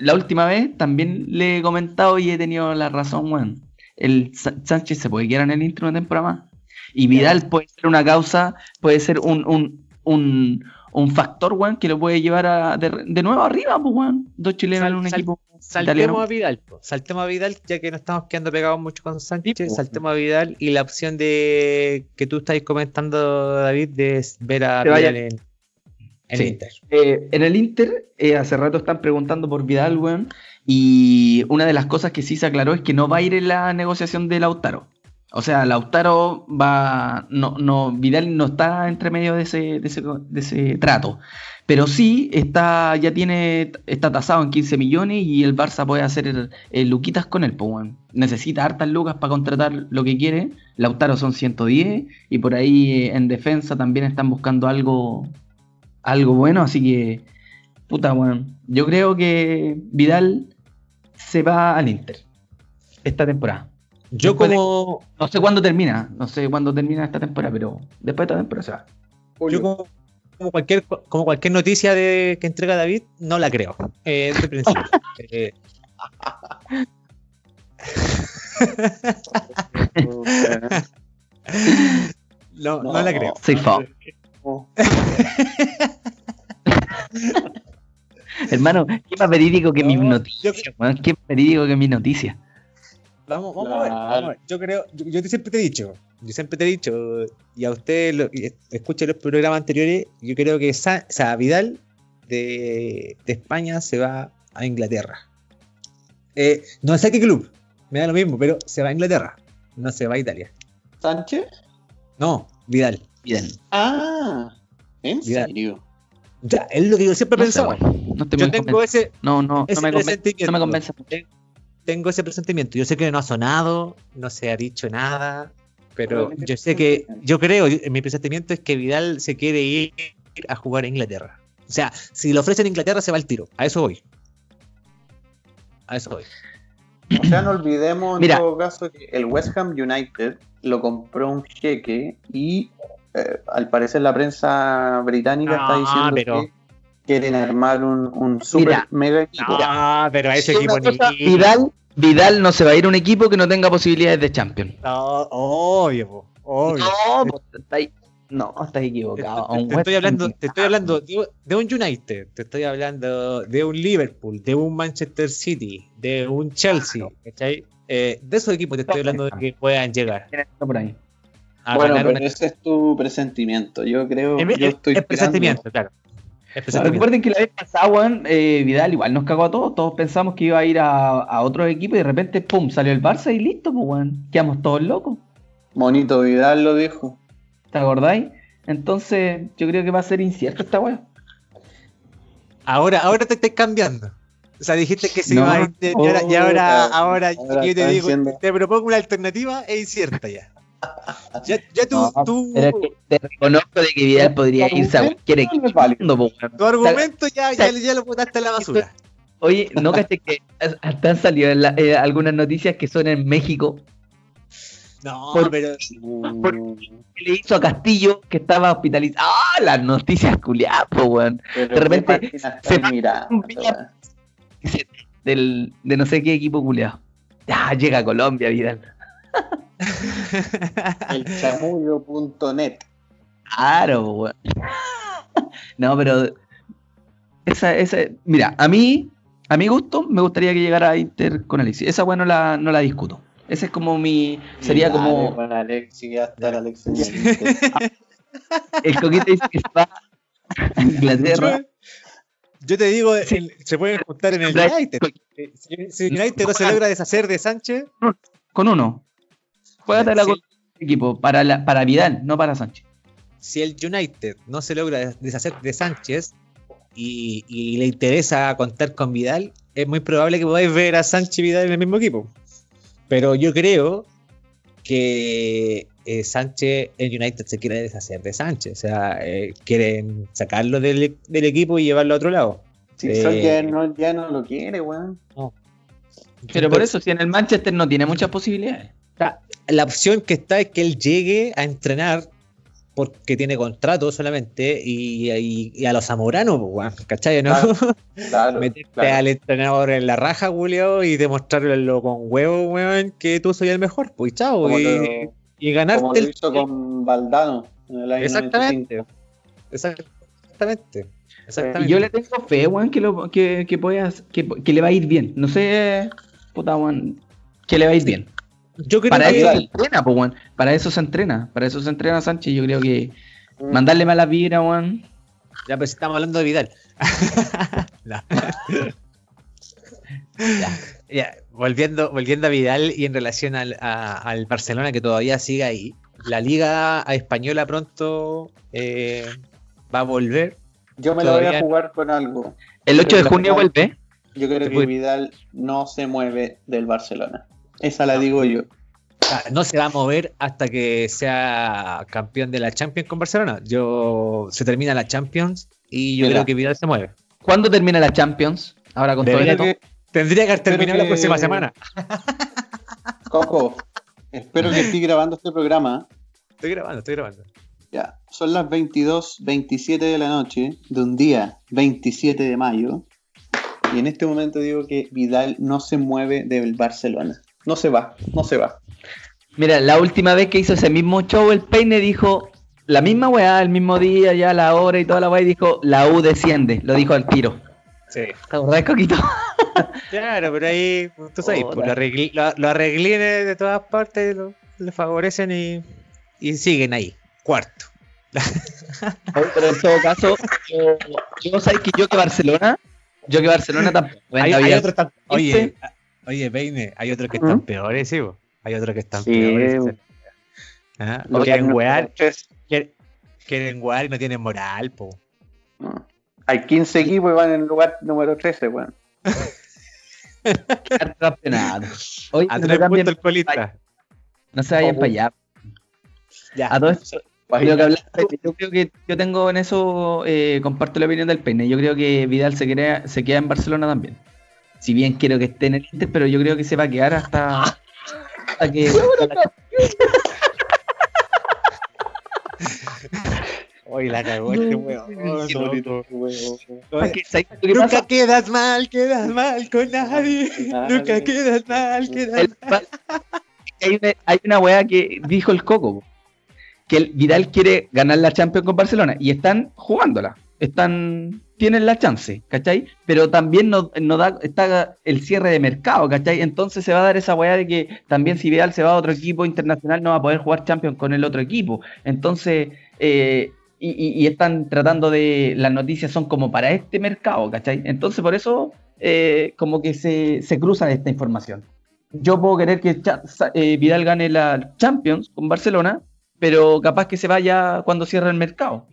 La última vez también le he comentado y he tenido la razón, weón. El Sánchez se puede quedar en el intro una temporada más. Y Vidal puede ser una causa, puede ser un, un, un, un factor, weón, que lo puede llevar a, de, de nuevo arriba, pues, weón. Dos chilenos Sal- en un sal- equipo. Saltemos italiano. a Vidal, po. saltemos a Vidal, ya que nos estamos quedando pegados mucho con Sánchez, Sí, po. saltemos a Vidal y la opción de que tú estáis comentando, David, de ver a Vidal en, en Sí. Inter. Eh, en el Inter, eh, hace rato están preguntando por Vidal, weón. Y una de las cosas que sí se aclaró es que no va a ir en la negociación de Lautaro. O sea, Lautaro va. No, no, Vidal no está entre medio de ese, ese, trato. Pero sí está, ya tiene, está tasado en 15 millones y el Barça puede hacer luquitas con él, pues, weón. Necesita hartas lucas para contratar lo que quiere. Lautaro son 110 y por ahí eh, en defensa también están buscando algo, algo bueno, así que, puta, weón. Yo creo que Vidal se va al Inter esta temporada. Yo Después de- como, No sé cuándo termina, no sé cuándo termina esta temporada, pero después de esta temporada se va. yo como, como cualquier como cualquier noticia de que entrega David, no la creo. Eh, desde el principio. (laughs) Eh, (laughs) no, no, la creo. Soy fao. (laughs) Hermano, qué más verídico que No, mi yo- noticia, weón, qué más verídico que mi noticia. Vamos, vamos a ver, vamos a ver. Yo creo, yo, yo te- siempre te he dicho, yo siempre te he dicho, y a usted lo, y escucha los programas anteriores, yo creo que Sa- Vidal de, de España se va a Inglaterra. Eh, no sé qué club, me da lo mismo, pero se va a Inglaterra, no se va a Italia. ¿Sánchez? No, Vidal. Bien. Ah, ¿en Mira. serio? Ya, es lo que yo siempre he No sé, pensado. no estoy yo tengo ese, No, no, ese no me, convence, no me convence. Ten- Tengo ese presentimiento. Yo sé que no ha sonado, no se ha dicho nada, pero yo sé que, yo creo, en mi presentimiento es que Vidal se quiere ir a jugar a Inglaterra. O sea, si lo ofrecen en Inglaterra se va al tiro. A eso voy. A eso voy. O sea, no olvidemos en Mira. todo caso que el West Ham United lo compró un jeque y eh, al parecer la prensa británica está Ah, diciendo pero- que quieren armar un, un super Mira. mega equipo. Ah, pero a ese equipo ni- Vidal, Vidal no se va a ir a un equipo que no tenga posibilidades de Champions. No, obvio, po, obvio. No, está ahí- no, estás equivocado. te- estoy hablando, te estoy hablando de, de un United, te estoy hablando de un Liverpool, de un Manchester City, de un Chelsea, ¿cachai? Eh, de esos equipos te estoy hablando de que puedan llegar Está por ahí. a bueno, pero una. ese es tu presentimiento. Yo creo Es, yo es- estoy es presentimiento, claro. Recuerden que la vez pasada, weón, eh, Vidal igual nos cagó a todos. Todos pensamos que iba a ir a, a otro equipo y de repente, pum, salió el Barça y listo, pues, weón. Quedamos todos locos. Monito Vidal lo dijo. ¿Te acordáis? Entonces, yo creo que va a ser incierto esta weá. Ahora, ahora te estoy cambiando. O sea, dijiste que No, iba a ir y ahora, oh, ahora, ahora ahora yo te digo, siendo- te propongo una alternativa e incierta ya. Ya, ya tú, No, tú- Pero es que te reconozco de que Vidal podría irse a cualquier equipo. tu argumento ya, ya, ya lo botaste a la basura. Oye, ¿no caché que hasta han salido en la- eh, algunas noticias que son en México? No, Por- pero que le hizo a Castillo que estaba hospitalizado. ¡Ah! Las noticias culiadas, weón. Pero De repente ¿qué página se mirando, mira- Del, de no sé qué equipo culiado. Ya, llega a Colombia, Vidal. Weón? El chamullo.net. Claro, weón. No, pero. Esa, esa, mira, a mí, a mi gusto, me gustaría que llegara a Inter con Alexis. Esa weón no la, no la discuto. Ese es como mi. Sería Dale, como. Con Alexi, ya está el Alexi. en el coquete dice que va a Inglaterra. yo, yo te digo, el- se pueden juntar en el United. Eh, Si, si United no se logra deshacer de Sánchez, Con uno. Sí. con el equipo. Para, la, para Vidal, no para Sánchez. si el United no se logra deshacer de Sánchez y, y le interesa contar con Vidal, es muy probable que podáis ver a Sánchez y Vidal en el mismo equipo. Pero yo creo que eh, Sánchez, el United se quiere deshacer de Sánchez. O sea, eh, quieren sacarlo del, del equipo y llevarlo a otro lado. Si Eh, ya no, ya no lo quiere, weón. Pero por eso, si en el Manchester no tiene muchas posibilidades. La opción que está es que él llegue a entrenar porque tiene contrato solamente y, y- y a los zamoranos, pues, weón, ¿cachai? ¿no? Claro, (laughs) Claro, Meterte claro. al entrenador en la raja, Julio, y demostrarlo con huevo, weón, que tú soy el mejor, pues chao, y, lo- y ganarte Como lo el- hizo con Valdano en el año Exactamente. 95. Exactamente. Yo le tengo fe, weón, que, lo, que, que, pueda- que, que le va a ir bien. No sé, puta, weón, que le va a ir bien. Yo creo Para que eso se entrena, pues, weón. Para eso se entrena. Para eso se entrena Sánchez. Yo creo que Mm. mandarle malas vibras, weón. ya pues estamos hablando de Vidal. (laughs) No. (laughs) ya, ya, volviendo, volviendo a Vidal y en relación al, a- al Barcelona que todavía sigue ahí. La liga española pronto eh, va a volver. Yo me lo voy Todavía- a jugar con algo. El 8 de junio vuelve. Yo creo que. Vidal no se mueve del Barcelona. Esa la digo yo. Sea, no se va a mover hasta que sea campeón de la Champions con Barcelona. Yo se termina la Champions y yo Mira. creo que Vidal se mueve. ¿Cuándo termina la Champions? Ahora con todo esto. que- Tendría que haber terminado la que- próxima semana. (laughs) (laughs) Coco, espero que estés grabando este programa. Estoy grabando, estoy grabando. Ya, son las 22, 27 de la noche de un día 27 de mayo. Y en este momento digo que Vidal no se mueve del Barcelona. No se va, no se va. Mira, la última vez que hizo ese mismo show, el Peine dijo la misma weá, el mismo día, ya la hora y toda la weá, y dijo la U desciende. Lo dijo al tiro. Sí. ¿Te acordás, Coquito? (laughs) Claro, pero ahí, tú sabes, Puta. pues, lo- arreglines de todas partes lo- le favorecen y, y siguen ahí. Cuarto. (laughs) Pero en todo caso, yo, yo sabes que yo que Barcelona, yo que Barcelona tampoco. Hay, hay tan- oye, oye, Peine, hay otros que están ¿Mm? peores, sí, bo. Hay otros que están Sí, peores. Ah, Los Quieren wear, quieren, quieren wear y no tienen moral, po. no. Hay 15 equipos y van en el lugar número 13, weón. (laughs) Oye, A no, tres puntos el colista. no se vayan Oh. para allá. Ya. A todo esto, (laughs) lo que hablaste, yo creo que yo tengo en eso, eh, comparto la opinión del Peine. Yo creo que Vidal se, queda- se queda en Barcelona también. Si bien quiero que esté en el Inter, pero yo creo que se va a quedar hasta, hasta que. (laughs) Oye, (laughs) la cagó este weón. Weón. Porque, ¿sabes lo que Nunca quedas mal, quedas mal con nadie. Nunca quedas mal, quedas El- hay, una, hay una weá que dijo el Coco, que el Vidal quiere ganar la Champions con Barcelona y están jugándola, están tienen la chance, ¿cachai? Pero también no, da, está el cierre de mercado, ¿cachai? Entonces se va a dar esa weá de que también si Vidal se va a otro equipo internacional no va a poder jugar Champions con el otro equipo. Entonces, eh, y, están tratando de, las noticias son como para este mercado, ¿cachai? Entonces por eso eh, como que se, se cruzan esta información yo puedo querer que eh, Vidal gane la Champions con Barcelona, pero capaz que se vaya cuando cierre el mercado.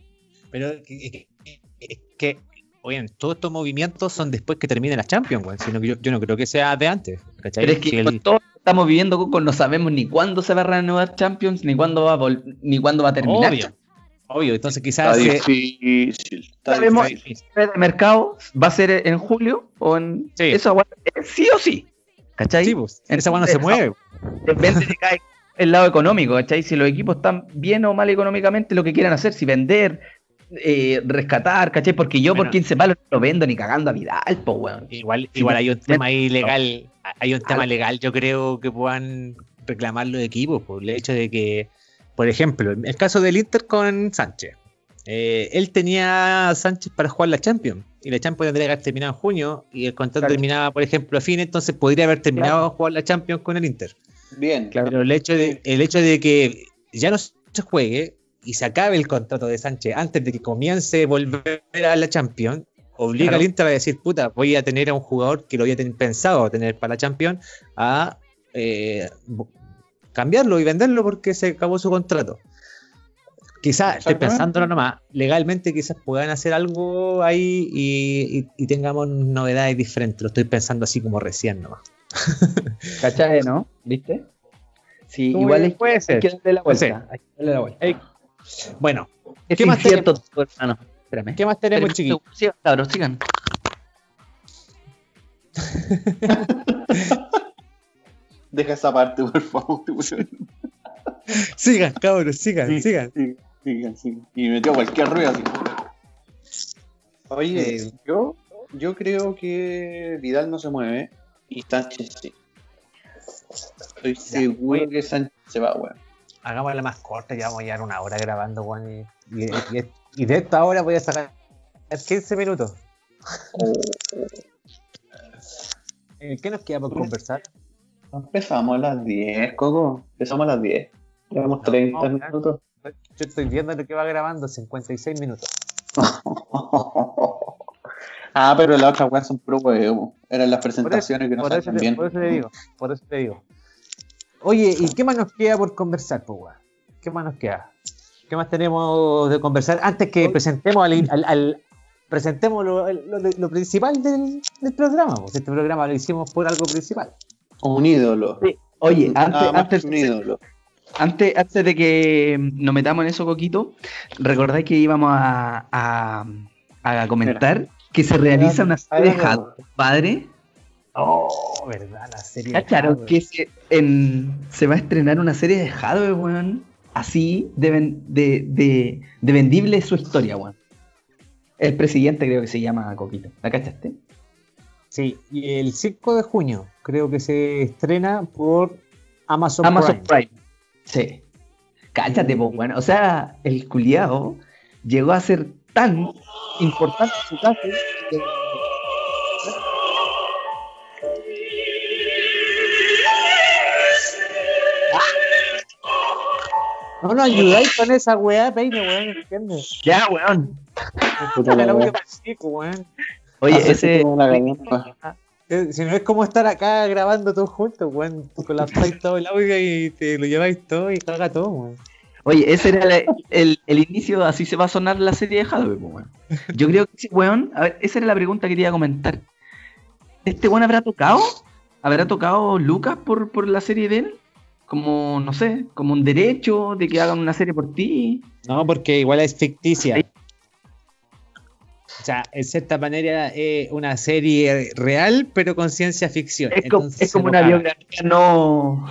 Pero que, oye, todos estos movimientos son después que termine la Champions, weón. Sino que yo, yo no creo que sea de antes. ¿cachai? Pero es que Si el- con todo lo que estamos viviendo, Coco, no sabemos ni cuándo se va a reanudar Champions, ni cuándo va a, vol- ni cuándo va a terminar. obvio, obvio, entonces Está quizás se- difícil. Está Sabemos- difícil. El mercado va a ser en julio o en Sí. eso eh, sí o sí. ¿Cachai? sí, pues, esa weá no se mueve. Depende de cada- el lado económico, ¿cachai? Si los equipos están bien o mal económicamente, lo que quieran hacer, si vender, eh, rescatar, ¿cachai? Porque yo por Bueno. 15 palos no lo vendo ni cagando a Vidal, po, weón. Igual, igual hay un tema ahí no. legal, hay un tema Al- legal, yo creo que puedan reclamar los equipos por el hecho de que, por ejemplo, el caso del Inter con Sánchez. Eh, él tenía a Sánchez para jugar la Champions y la Champions tendría que haber terminado en junio y el contrato Claro. terminaba, por ejemplo, a fin, entonces podría haber terminado Claro. a jugar la Champions con el Inter. Bien. Claro. Pero el hecho de, el hecho de que ya no se juegue y se acabe el contrato de Sánchez antes de que comience a volver a la Champions, obliga Claro. al Inter a decir, puta, voy a tener a un jugador que lo había pensado tener para la Champions a eh, cambiarlo y venderlo porque se acabó su contrato. Quizás, estoy pensándolo nomás, legalmente quizás puedan hacer algo ahí y, y- y tengamos novedades diferentes. Lo estoy pensando así como recién nomás. (laughs) ¿Cachai, no? ¿Viste? Sí, igual hay, puede hay ser. que darle la vuelta. Hay que darle la vuelta. Bueno, Es ¿qué más incierto todo, hermano. Espérame. ¿qué más tenemos, chiquillos? Sigan, cabros, sigan. (laughs) Deja esa parte, por favor. Sigan, cabros, sigan, Sí, sigan. sí, sigan, sigan. Y metió cualquier ruido así. Oye, Eh, yo, yo creo que Vidal no se mueve y Sánchez sí. Estoy seguro que Sánchez se va, weón. Hagámosla más corta, ya vamos a llevar una hora grabando. Y, y- y- y de esta hora voy a sacar 15 minutos. (laughs) Eh, ¿Qué nos queda por conversar? Empezamos a las 10, Coco. Empezamos a las 10. Llevamos 30 no, minutos. Yo estoy viendo lo que va grabando, 56 minutos. (laughs) ah, pero las otras weas son pro huevo. Eran las eso, presentaciones que no salen bien. por eso te digo, por eso te digo. Oye, ¿y qué más nos queda por conversar, pues? ¿Qué más nos queda? ¿Qué más tenemos de conversar? Antes que presentemos al, al- al- presentemos lo, lo- lo principal del, del programa. Pues este programa lo hicimos por algo principal. Un ídolo. Sí. Oye, antes, antes, un ídolo. antes, antes de que nos metamos en eso, Coquito, recordáis que íbamos a, a, a comentar que se realiza una serie de padre. Oh, verdad, la serie. de ¿Cacharon Hardware. que se, en- se va a estrenar una serie de Hadwe, weón? Así de, ven- de, de, de vendible su historia, weón. El presidente creo que se llama Coquito. ¿La cachaste? Sí, y el 5 de junio creo que se estrena por Amazon, Amazon Prime. Prime. Sí. Cáchate, pues, bueno. O sea, el culiado llegó a ser tan importante su caso que- No nos ayudáis con esa weá, peine, weón, ¿entiendes? Ya, weón. Oye, ese. una. Eh, Si no es como estar acá grabando todos juntos, weón. Colapsáis todo el audio y te lo lleváis todo y caga todo, weón. Oye, ese era la- el, el inicio, así se va a sonar la serie de Hadwe, pues, weón. Yo creo que ese weón, a ver, esa era la pregunta que quería comentar. ¿Este weón habrá tocado? ¿Habrá tocado Lucas por, por la serie de él? Como, no sé, como un derecho de que hagan una serie por ti. No, porque igual es ficticia. O sea, en cierta manera es una serie real, pero con ciencia ficción. Es como, Entonces es como se una biografía no,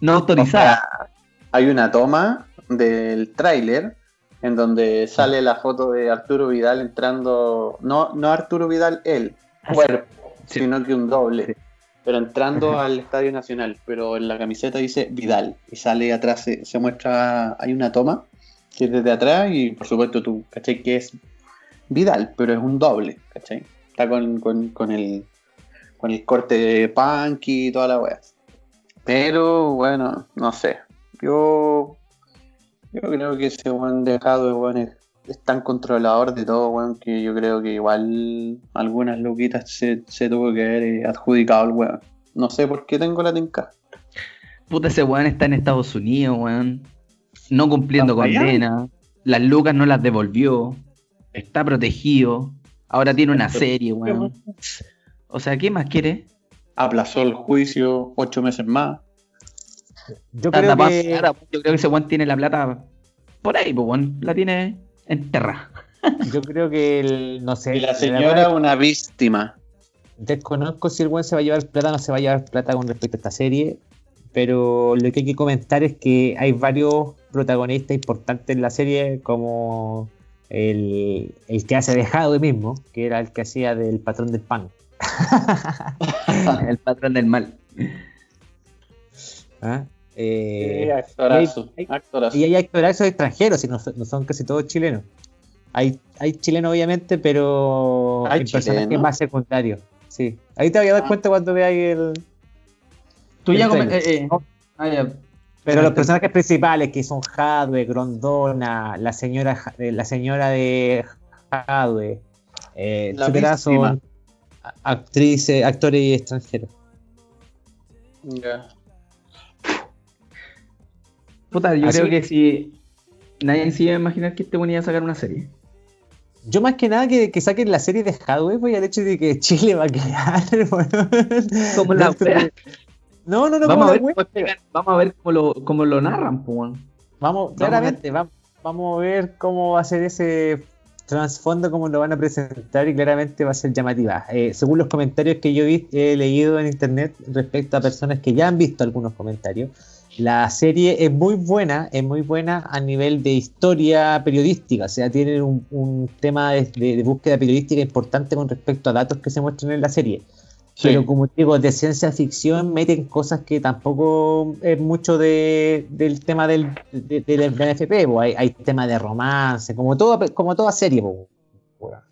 no autorizada. Hay una toma del tráiler en donde sale la foto de Arturo Vidal entrando, no, no Arturo Vidal él, cuerpo, Sí. sino que un doble, pero entrando al Estadio Nacional, pero en la camiseta dice Vidal y sale atrás, se, se muestra, hay una toma que es desde atrás y por supuesto tú, ¿cachai? Que es Vidal, pero es un doble, ¿cachai? Está con, con, con el, con el corte de punk y toda la wea. Pero bueno, no sé. Yo, yo creo que ese buen dejado weón, es, es tan controlador de todo, weón, que yo creo que igual algunas loquitas se, se tuvo que haber eh, adjudicado al weón. No sé por qué tengo la tinca. Puta, ese weón está en Estados Unidos, weón. No cumpliendo condena. Las lucas no las devolvió. Está protegido. Ahora tiene una serie, weón. O sea, ¿qué más quiere? Aplazó el juicio ocho meses más. Yo creo que. Yo creo que ese weón tiene la plata por ahí, pues, weón. La tiene enterrada. Yo creo que el, no sé. Y la verdad señora una víctima. Desconozco si el buen se va a llevar plata o no se va a llevar plata con respecto a esta serie. Pero lo que hay que comentar es que hay varios protagonistas importantes en la serie, como el, el que hace de Jadwe mismo, que era el que hacía del patrón del pan. (laughs) El patrón del mal. ¿Ah? Eh, Sí, actorazo, y hay- actorazo. y hay actorazos extranjeros, y no, son- no son casi todos chilenos. Hay, hay chilenos, obviamente, pero Hay el personaje chilenos. más secundario. Sí. Ahí te voy a dar Ah. cuenta cuando veáis el. Tú El eh, eh. Ah, ya. Pero los personajes principales, que son Jadwe, Grondona, la señora, la señora de Jadwe, eh, etcétera, son actrices, actores extranjeros. Ya. Puta, yo Así- creo que si. Nadie se iba a imaginar que este weón iba a sacar una serie. Yo más que nada que, que saquen la serie de Jadwe, voy al hecho de que Chile va a quedar, (laughs) weón. Como la wea. No, no, no, Vamos a, ver cómo explican- vamos a ver cómo lo, cómo lo narran, pues. Vamos, claramente, va- vamos a ver cómo va a ser ese trasfondo, cómo lo van a presentar y claramente va a ser llamativa. Eh, según los comentarios que yo he leído en internet respecto a personas que ya han visto algunos comentarios, la serie es muy buena, es muy buena a nivel de historia periodística, o sea, tiene un, un tema de, de- de búsqueda periodística importante con respecto a datos que se muestran en la serie. Sí. Pero como digo, de ciencia ficción meten cosas que tampoco es mucho de, del tema del, de, de la NFP, hay, hay tema de romance, como, todo, como toda serie,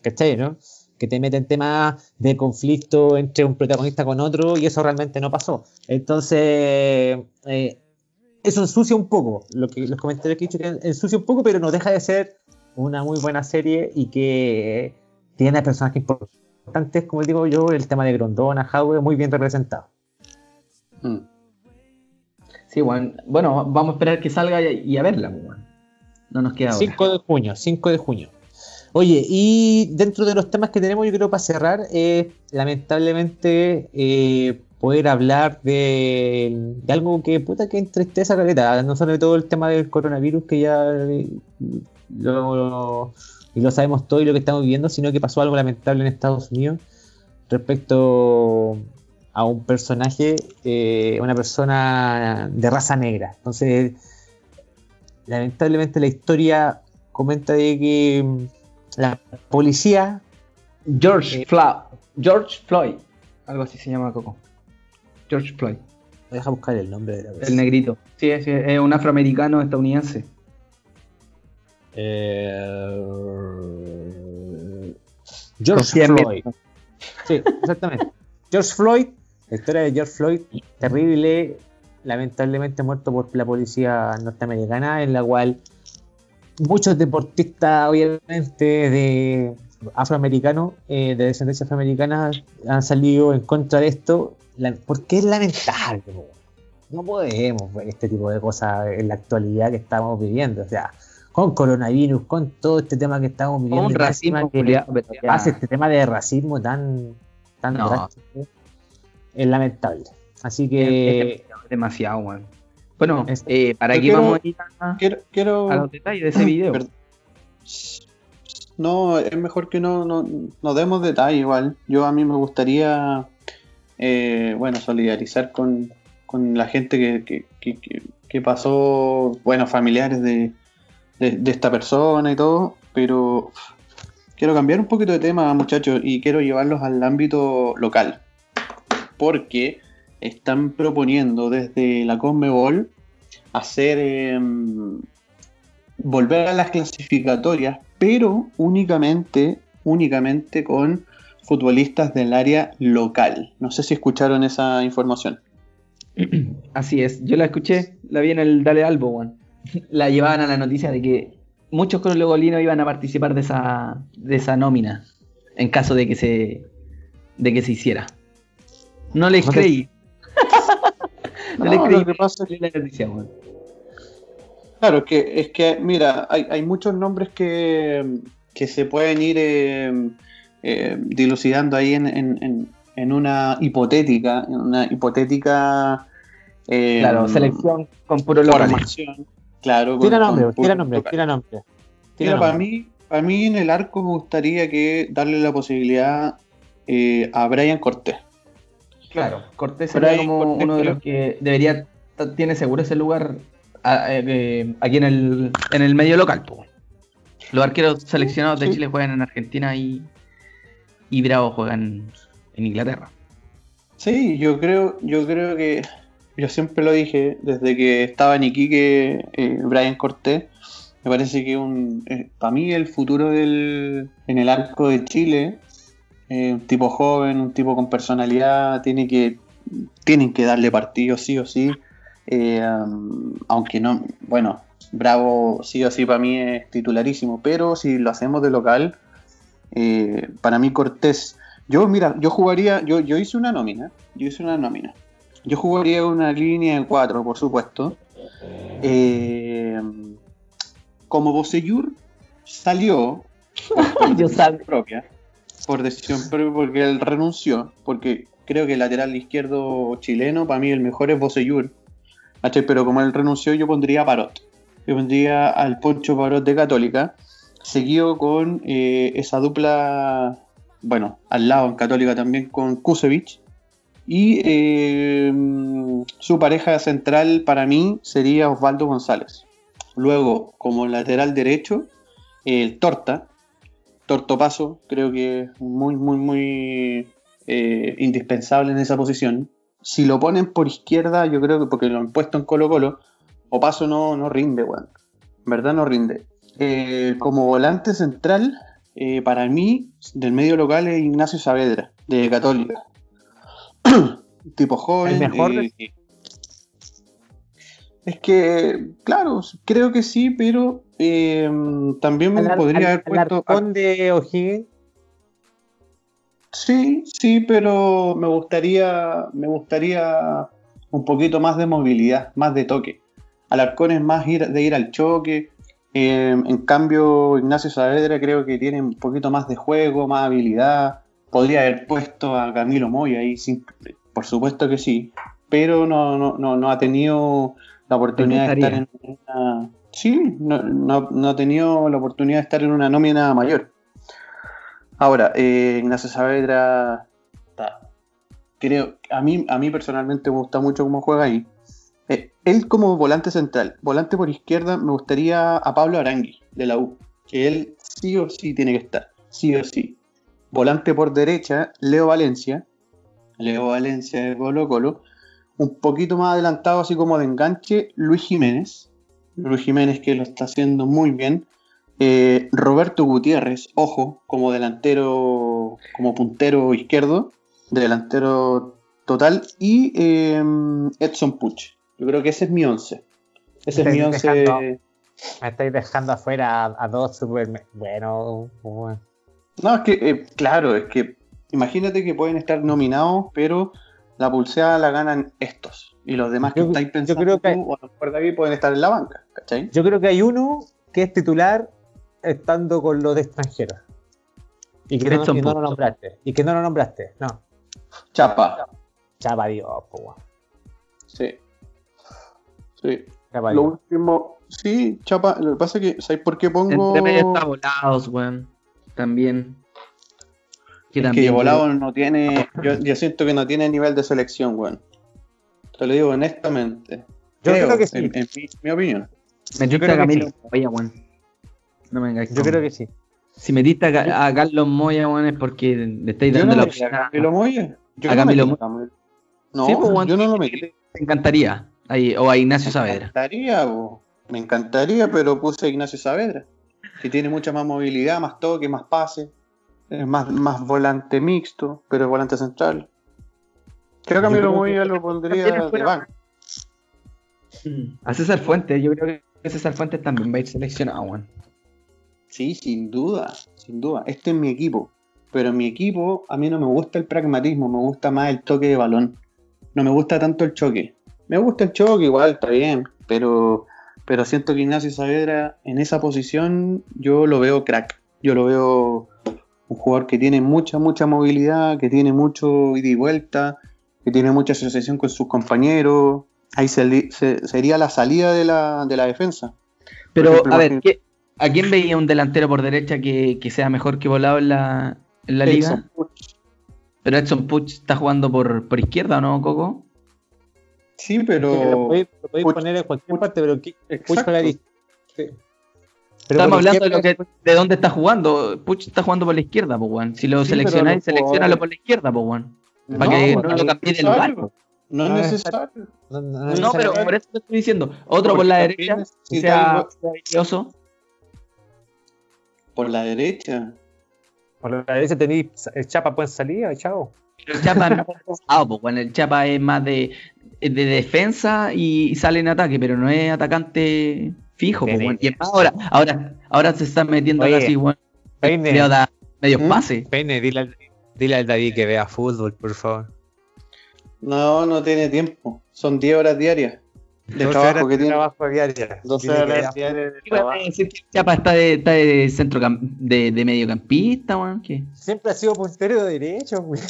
¿cachai? ¿no? Que te meten temas de conflicto entre un protagonista con otro y eso realmente no pasó. Entonces, eh, eso ensucia un poco, lo que, los comentarios que he dicho que ensucia un poco, pero no deja de ser una muy buena serie y que tiene personajes importantes, como digo yo, el tema de Grondona, Howe, muy bien representado. Mm. Sí, weón. Bueno, vamos a esperar que salga y, y a verla, pues, weón. No nos queda otra. 5 de junio, 5 de junio. Oye, y dentro de los temas que tenemos, yo creo para cerrar, lamentablemente eh, poder hablar de, de algo que puta que entristece a caleta, no sobre todo el tema del coronavirus que ya eh, lo, y lo sabemos todo y lo que estamos viviendo, sino que pasó algo lamentable en Estados Unidos respecto a un personaje, eh, una persona de raza negra. Entonces, lamentablemente la historia comenta de que la policía George Eh. George Floyd. Algo así se llama Coco. George Floyd. deja buscar el nombre de la El persona. negrito. Sí, es, es un afroamericano estadounidense. Eh, George. Floyd. Sí, exactamente. George Floyd, la historia de George Floyd, terrible, lamentablemente muerto por la policía norteamericana, en la cual muchos deportistas, obviamente, de afroamericanos, eh, de descendencia afroamericana, han salido en contra de esto. La- porque es lamentable, no podemos ver este tipo de cosas en la actualidad que estamos viviendo. O sea, con coronavirus, con todo este tema que estamos viviendo. Un racismo que hace este tema de racismo tan, tan No. drástico, es lamentable. Así que es demasiado. Bueno, Es- eh, ¿para quiero- vamos a ir a, Quiero, quiero- a los detalles de ese (clears throat) video? No, es mejor que no, no, no demos detalle igual. Yo a mí me gustaría, eh, bueno, solidarizar con, con la gente que, que, que- pasó, bueno, familiares de, de, de esta persona y todo, pero quiero cambiar un poquito de tema, muchachos, y quiero llevarlos al ámbito local. Porque están proponiendo desde la Conmebol hacer em, volver a las clasificatorias, pero únicamente, únicamente con futbolistas del área local. No sé si escucharon esa información. (clears throat) Así es, yo la escuché, la vi en el Dale Albo, weón. (laughs) La llevaban a la noticia de que muchos colocolinos iban a participar de esa, de esa nómina, en caso de que se, de que se hiciera. No les No te- creí. (laughs) no, les creí lo que pasa es la noticia, weón. Claro, es que, es que mira, hay, hay muchos nombres que, que se pueden ir eh, eh, dilucidando ahí en, en- en- en una hipotética, en una hipotética eh, Claro, selección con puro local. Claro, con- Tira con nombre, tira nombre, tira nombre. Tira Mira, para mí, para mí en el arco me gustaría que darle la posibilidad eh, a Brian Cortés. Claro, Cortés sería como Cortés uno de los que debería, tiene seguro ese lugar a- eh, aquí en el, en el medio local. po. Los arqueros seleccionados de Sí. Chile juegan en Argentina y, y Bravo juegan en Inglaterra. Sí, yo creo, yo creo que yo siempre lo dije desde que estaba en Iquique, eh, Brian Cortés. Me parece que un, eh, para mí el futuro del, en el arco de Chile, eh, un tipo joven, un tipo con personalidad, tiene que, tienen que darle partido sí o sí. Eh, aunque no, bueno, Bravo sí o sí para mí es titularísimo, pero si lo hacemos de local, eh, para mí Cortés yo, mira, yo jugaría, yo, yo hice una nómina, yo hice una nómina. Yo jugaría una línea de cuatro, por supuesto. Eh, como Boseyur salió por (laughs) Yo sabía. propia, por decisión propia, porque él renunció, porque creo que el lateral izquierdo chileno, para mí el mejor es. ¿cachai? Pero como él renunció, yo pondría a Parot. Yo pondría al Poncho Parot de Católica, seguido con eh, esa dupla, bueno, al lado en Católica también con Kusevich. Y eh, su pareja central para mí sería Osvaldo González. Luego, como lateral derecho, el Torta, Tortopaso, creo que es muy, muy, muy eh, indispensable en esa posición. Si lo ponen por izquierda, yo creo que porque lo han puesto en Colo Colo, Opaso no, no rinde, weón. En verdad no rinde. Eh, como volante central, eh, para mí, del medio local es Ignacio Saavedra, de Católica. (clears throat) tipo joven. ¿El mejor? eh, es que, claro, creo que sí, pero eh, también me podría haber puesto. arcón de O'Higgins. Sí, sí, pero me gustaría, me gustaría un poquito más de movilidad, más de toque. Alarcón es más ir, de ir al choque. Eh, en cambio, Ignacio Saavedra creo que tiene un poquito más de juego, más habilidad. Podría haber puesto a Camilo Moy ahí, sin- por supuesto que sí. Pero no, no, no, no ha tenido la oportunidad de estar en una. Sí, no, no- no ha tenido la oportunidad de estar en una nómina mayor. Ahora, eh, Ignacio Saavedra, creo, a mí, a mí personalmente me gusta mucho cómo juega ahí. Él como volante central, volante por izquierda, me gustaría a Pablo Arangui, de la U, que él sí o sí tiene que estar, sí o sí. Volante por derecha, Leo Valencia, Leo Valencia de Colo Colo, un poquito más adelantado, así como de enganche, Luis Jiménez, Luis Jiménez que lo está haciendo muy bien. Eh, Roberto Gutiérrez, ojo, como delantero, como puntero izquierdo, delantero total, y eh, Edson Puch. Yo creo que ese es mi 11. Ese es mi 11. dejando- Me estáis dejando afuera a, a dos super. Bueno, bueno. No, es que, eh, claro, es que imagínate que pueden estar nominados, pero la pulseada la ganan estos. Y los demás que Yo- estáis yo pensando creo que- tú, o a lo mejor David, pueden estar en la banca, ¿cachai? Yo creo que hay uno que es titular estando con los de extranjeros. Y que, no, Edson y no lo nombraste. Y que no lo nombraste. No. Chapa. Chapa Dios, po. Sí. Sí. Chapa Lo último, sí, Chapa, lo que pasa es que, ¿sabes por qué pongo? Entre medio está volados, weón. También. Que Es también. que volado no tiene, yo, yo siento que no tiene nivel de selección, weón. Te lo digo honestamente. Yo creo que sí. En, en mi, mi opinión. Me yo creo que Camilo sí. Moya, weón. No me vengáis Yo creo que sí. Si metiste a, a Carlos Moya, weón, es porque le estáis dando no la opción a Camilo Moya. Yo a no Camilo Moya. No, Sí, pues, weón, yo no lo metí. Te encantaría. Ahí, o a Ignacio Me Saavedra. encantaría, bo. me encantaría, pero puse a Ignacio Saavedra, que tiene mucha más movilidad, más toque, más pase, es más, más volante mixto, pero es volante central. Creo que a creo Moya que lo pondría de banco. A César Fuentes, yo creo que César Fuentes también va a ir seleccionado, weón. Sí, sin duda, sin duda. Este es mi equipo. Pero mi equipo a mí no me gusta el pragmatismo, me gusta más el toque de balón. No me gusta tanto el choque. Me gusta el choque, igual, está bien. Pero, pero siento que Ignacio Saavedra en esa posición yo lo veo crack. Yo lo veo un jugador que tiene mucha, mucha movilidad, que tiene mucho ida y vuelta, que tiene mucha asociación con sus compañeros. Ahí se- se- sería la salida de la, de la defensa. Pero, ejemplo, a ver, imagínate- ¿qué- ¿a quién veía un delantero por derecha que, que sea mejor que volado en la, en la liga? Puch. Pero Edson Puch está jugando por, por izquierda, ¿o no, Coco? Sí, Lo pero. podéis, lo podéis Puch- poner en cualquier parte, pero ¿qué- la sí. Pero Estamos hablando de, lo que, de dónde está jugando. Puch está jugando por la izquierda, weón. Si lo Sí, pero seleccionáis, seleccionalo jugadores- por la izquierda, pues, weón. No, Para que no no lo cambie de lugar. No es No es necesario. No, no, No, no, pero no, por eso te estoy diciendo. Otro por la derecha, que sea, habilidoso. Por la derecha. Por la derecha tenéis el Chapa pueden salir, chao. El Chapa es más pesado, pues, weón. El Chapa es más de, de defensa y, sale en ataque, pero no es atacante fijo, pues, weón. Y ahora, ahora, ahora se está metiendo Oye, casi, weón. Peine, Le da medios ¿Mm? pases. Peine, dile al, dile al David que vea fútbol, por favor. No, no tiene tiempo. Son 10 horas diarias de 12 trabajo que tiene. trabajo diario. 12 Dile que horas diarias de ¿Qué vas a trabajo. el Chapa está de, está de centro de, de mediocampista, weón? ¿Qué? Siempre ha sido puntero de derecho, güey.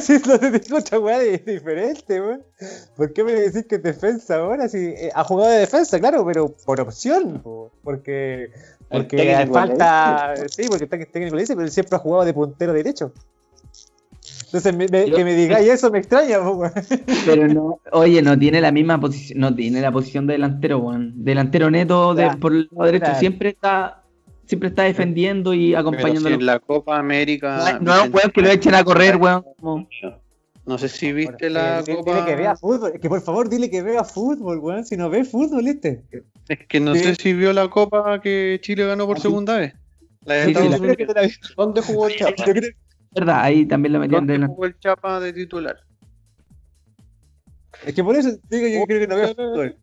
si no te digo otra weá diferente, güey. ¿Por qué me decís que es defensa ahora? Si eh, ha jugado de defensa, claro, pero por opción, po, porque porque falta, sí, porque está técnico le dice, pero él siempre ha jugado de puntero derecho. Entonces me- me- Yo- que me digáis eso me extraña, po, güey. (laughs) Pero no, oye, no tiene la misma posición, no tiene la posición de delantero, weón. Delantero neto de, por el lado derecho claro. siempre está, siempre está defendiendo y acompañando. si en la Copa América. no, es- no es un weón que lo echen a correr, weón. como- No sé si viste Porque la Copa. Dile que vea fútbol, que por favor dile que vea fútbol, weón. Si no ve fútbol, este. Es que no Sí. sé si vio la Copa que Chile ganó por segunda vez. La de Sí, sí, Estados la- que Unidos. te la vi. ¿Dónde jugó el Chapa? Yo creo- verdad, ahí también lo metían de ¿Dónde delantero. jugó el Chapa de titular? Es que por eso digo, yo creo que no veo fútbol.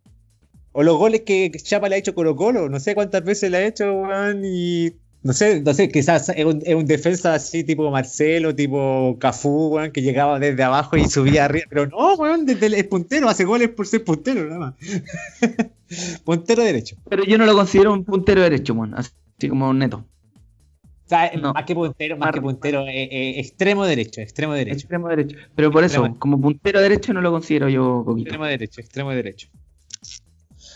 O los goles que Chapa le ha hecho Colo Colo, no sé cuántas veces le ha hecho, weón, y no sé, no sé, quizás es un, es un defensa así tipo Marcelo, tipo Cafú, weón, que llegaba desde abajo y subía arriba, pero no, weón, desde el, el puntero, hace goles por ser puntero, nada más. (laughs) puntero derecho. Pero yo no lo considero un puntero derecho, weón. Así como un neto. O sea, No. más que puntero, más Mar- que puntero, eh, eh, extremo derecho, extremo derecho. Extremo derecho. Pero por eso, como puntero derecho no lo considero yo, Coquito. Extremo derecho, extremo derecho.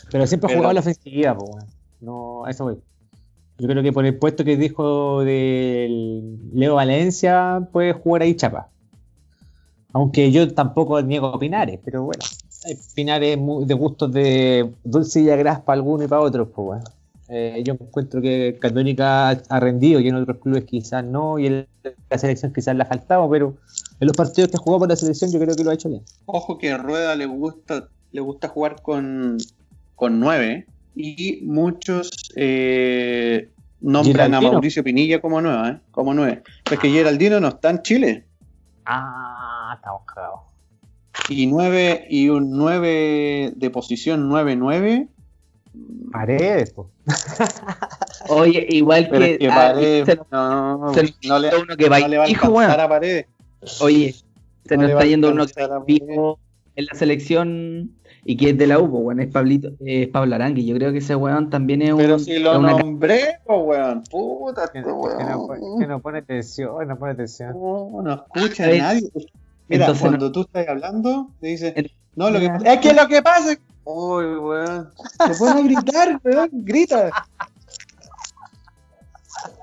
Pero siempre ha jugado la ofensiva, pues, weón. No, a eso voy. Yo creo que por el puesto que dijo del Leo Valencia, puede jugar ahí Chapa. Aunque yo tampoco niego a Pinares, pero bueno. hay Pinares de gustos de dulce y agraz para algunos y para otros, pues bueno. Eh, yo encuentro que Católica ha rendido y en otros clubes quizás no, y en la selección quizás le ha faltado, pero en los partidos que ha jugado por la selección yo creo que lo ha hecho bien. Ojo que a Rueda le gusta, le gusta jugar con, con nueve y muchos eh, nombran a. Mauricio Pinilla como nueve, ¿eh? como nueve. Pero es que Geraldino no está en Chile. Ah, estamos cagados. Y nueve, y un 9 de posición 9-9. Paredes. (laughs) Oye, igual Pero que. es que ah, Paredes, se no, se no le, uno que va no le va a hijo, a Paredes. Oye, se No nos está yendo uno que fijo en la selección y que es de la U, pues, weón, es Pablito, es Pablo Arangui. Yo creo que ese weón también es un. Pero si lo nombré, pues weón. Puta, Que, este que no, que no pone atención, no pone atención. No, no escucha a nadie. Mira, Entonces cuando tú estás hablando, te dice, En- no, lo que es que lo que pasa es. Uy, weón. Se pone a gritar, weón, grita.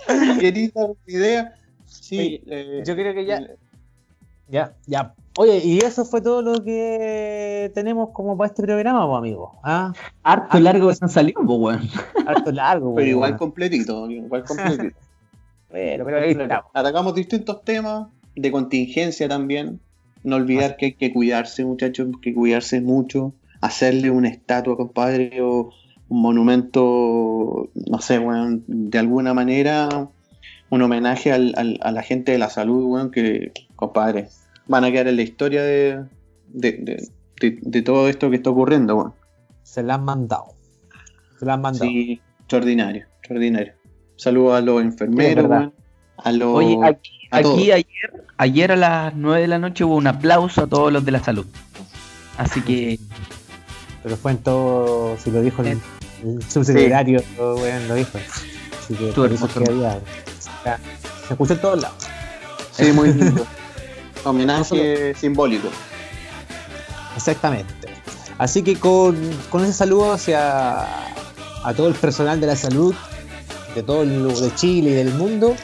(laughs) Grita idea. Sí, Oye, eh, Yo creo que ya. Ya, ya. Oye, y eso fue todo lo que tenemos como para este programa, pues, amigo. ¿Ah? Harto Ah, largo que no salió, pues, weón. Harto largo, Pero weón. igual completito, (laughs) igual completito. Bueno, pero ahí estamos. Atacamos distintos temas de contingencia también. No olvidar que hay que cuidarse, muchachos, que cuidarse mucho. Hacerle una estatua, compadre, o un monumento, no sé, weón, de alguna manera, un homenaje al- al- a la gente de la salud, weón, que, compadre, van a quedar en la historia de, de, de- de- de todo esto que está ocurriendo, weón. Se la han mandado. Se la han mandado. Sí, extraordinario, extraordinario. Saludos a los enfermeros, a los... Oye, aquí, a aquí ayer, ayer a las 9 de la noche hubo un aplauso a todos los de la salud. Así que Pero fue en todo. Si lo dijo el, el subsecretario, weón, lo dijo. Así que Estuvo por eso hermoso. que había. Se escuchó en todos lados. Sí, muy lindo. (laughs) Homenaje simbólico. Exactamente. Así que con, con ese saludo hacia a todo el personal de la salud de todo el de Chile y del mundo,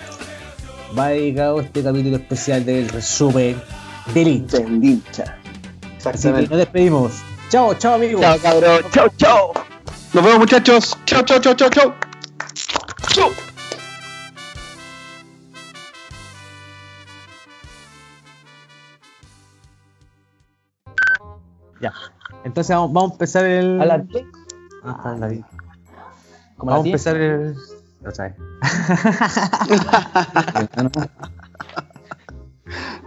va dedicado este capítulo especial del resumen del hincha. Del hincha. Así que nos despedimos. Chao, chao amigos. chao cabrón, chao, chao. Nos vemos, muchachos. Chao, chao, chao, chao, chao. Chao. Ya. Entonces vamos, vamos a empezar el. A las 10. Ah, está en la vida. Como a Vamos a las 10. empezar el. Otra vez.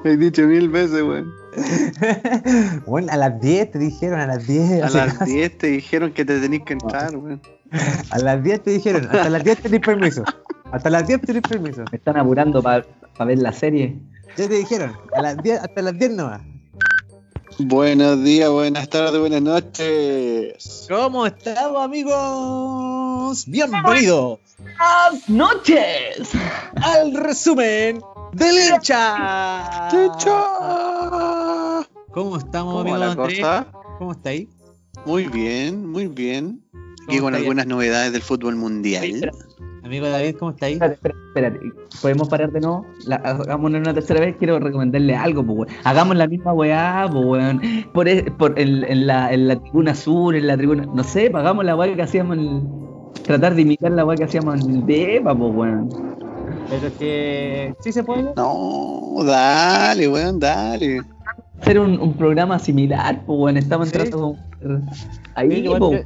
Me he dicho mil veces, weón. (laughs) bueno, a las 10 te dijeron, a las 10. A las casi- 10 te dijeron que te tenías que entrar, weón. (laughs) A las 10 te dijeron, hasta las 10 tenés permiso. Hasta las 10 tenés permiso. Me están apurando para ver la serie. Ya te dijeron, a las 10, hasta las 10 nomás. Buenos días, buenas tardes, buenas noches. ¿Cómo estamos, amigos? Bienvenidos ¡Buenas noches! al resumen del hincha. ¡Chicha! ¿Cómo estamos, ¿Cómo amigo Andrés? cosa? ¿Cómo está ahí? Muy bien, muy bien. Aquí ¿Cómo con algunas novedades del fútbol mundial. Amigo David, ¿cómo está ahí? Espérate, espérate, espérate. ¿Podemos parar de nuevo? La, hagámoslo una tercera vez. Quiero recomendarle algo, pues, weón. Hagamos la misma weá, pues, weón. Por, e- por en, en la, en la tribuna sur, en la tribuna. No sé, hagamos la weá que hacíamos en. Tratar de imitar la weá que hacíamos en el DEPA, pues, weón. Pero es que. ¿Sí se puede? No, dale, weón, dale. Hacer un, un programa similar, pues. Estamos Sí. entrando con- Ahí, Sí, pues, que-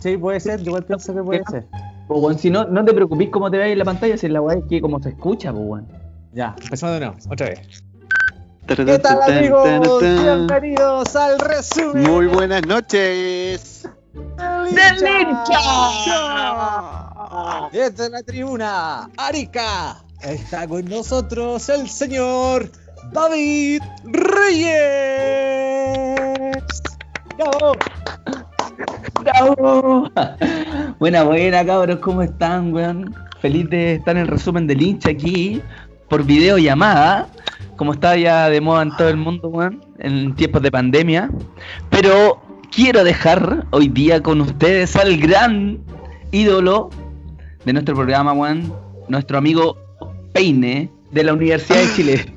Sí, puede ser, igual pienso que puede ser. pues. Si no, no te preocupes cómo te veas en la pantalla, si la weá es que como se escucha, pues. Ya, empezamos de nuevo, otra vez. ¿Qué tal, amigos? Bienvenidos al resumen. Muy buenas noches. del hincha! Desde la tribuna, Arica, está con nosotros el señor David Reyes. ¡Bravo! ¡Bravo! Buena, buena, cabros, ¿cómo están, weón? Feliz de estar en el resumen del hincha aquí por videollamada, como está ya de moda en todo el mundo, weón, en tiempos de pandemia. Pero quiero dejar hoy día con ustedes al gran ídolo de nuestro programa, weón, nuestro amigo Peine de la Universidad de Chile.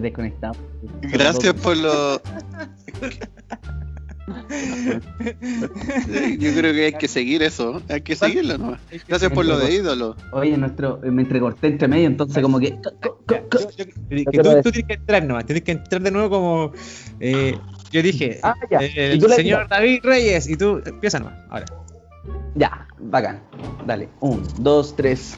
Desconectado. Gracias por lo. Yo creo que hay que seguir eso. Hay que seguirlo, ¿no? Gracias por lo de ídolo. Oye, nuestro, eh, me entrecorté entre medio, entonces como que... tú, tú tienes que entrar nomás, tienes que entrar de nuevo como. eh, yo dije, Ah, ya. eh, el señor David Reyes, y tú empieza nomás, ahora. Ya, bacán. Dale, un, dos, tres.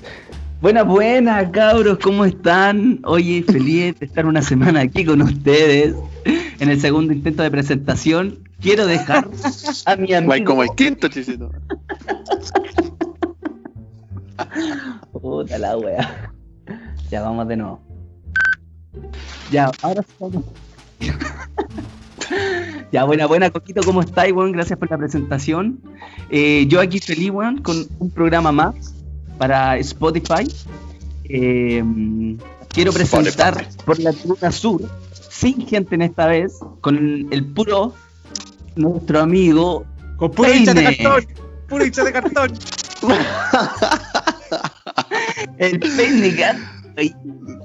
Buenas, buenas, cabros, ¿cómo están? Oye, feliz de estar una semana aquí con ustedes. En el segundo intento de presentación, quiero dejar a mi amigo... como el quinto, chisito. Puta la wea. Ya, vamos de nuevo. Ya, ahora vamos. Ya, buena, buena, Coquito, ¿cómo estáis, weón? Gracias por la presentación. Eh, yo aquí feliz, weón, con un programa más para Spotify. Eh, quiero presentar por la tribuna sur, sin gente en esta vez, con el puro nuestro amigo Con puro hincha de Peine. (laughs) cartón, puro hincha de cartón. el Peine Ay,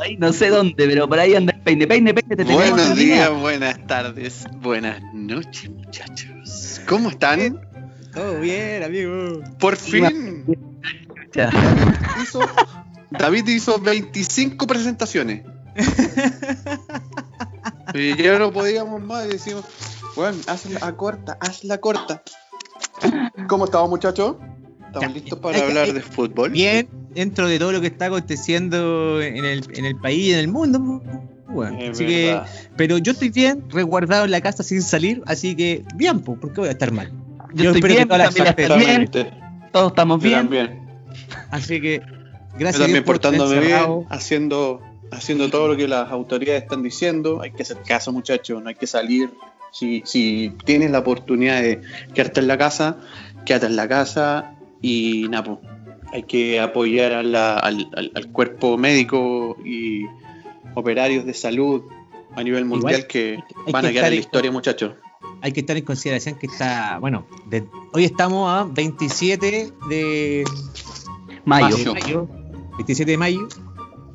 ahí no sé dónde, pero por ahí anda el peine, peine, peine. Te tenemos Buenos días, buenas tardes, buenas noches, muchachos. ¿Cómo están? Todo bien, amigo. Por fin Ya. hizo. David hizo 25 presentaciones. Y ya no podíamos más y decimos, bueno, hazla corta, hazla corta. ¿Cómo estamos, muchachos? ¿Estamos Ya, listos para hay que- hablar hay- de fútbol? Bien, dentro de todo lo que está aconteciendo en el, en el país y en el mundo. Bueno, así que, pero yo estoy bien, resguardado en la casa sin salir, así que bien, pues, ¿por qué voy a estar mal? Yo, estoy espero que bien, está partes- bien, todos estamos Yo bien. Así que, Yo gracias a también por portándome bien, haciendo, haciendo todo lo que las autoridades están diciendo. Hay que hacer caso, muchachos, no hay que salir. Si, si tienes la oportunidad de quedarte en la casa, quédate en la casa y nada, po, hay que apoyar a la- al, al- al cuerpo médico y operarios de salud a nivel mundial que hay van que a quedar en la historia, muchachos. Hay que estar en consideración que está, bueno, de- hoy estamos a 27 de Mayo. Mayo. de mayo, 27 de mayo,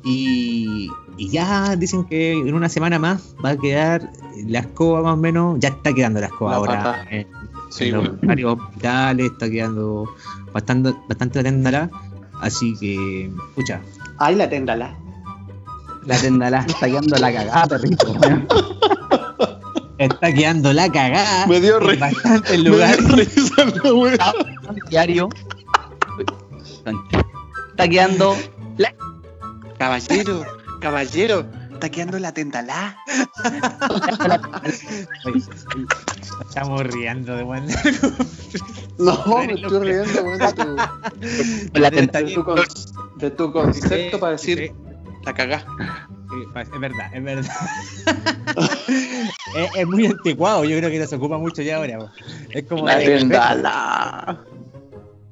y, y ya dicen que en una semana más va a quedar la escoba más o menos, ya está quedando la escoba La ahora en, Sí, en los bueno. varios hospitales, está quedando bastante, bastante aténdala, así que, escucha, Ahí la téndala. La tendalá está quedando la cagada, perrito. está quedando la cagada Me dio en re- bastantes Me dio risa la wea. Diario. Está quedando la Caballero, caballero, está quedando la. Oye, Estamos riendo de buen No, (laughs) me estoy riendo, de tu- (laughs) la de tu, con- de tu concepto Sí, para decir sí. la cagá. Sí, pa- es verdad, es verdad. (laughs) es, es muy anticuado, yo creo que no se ocupa mucho ya ahora. Es como La téndala.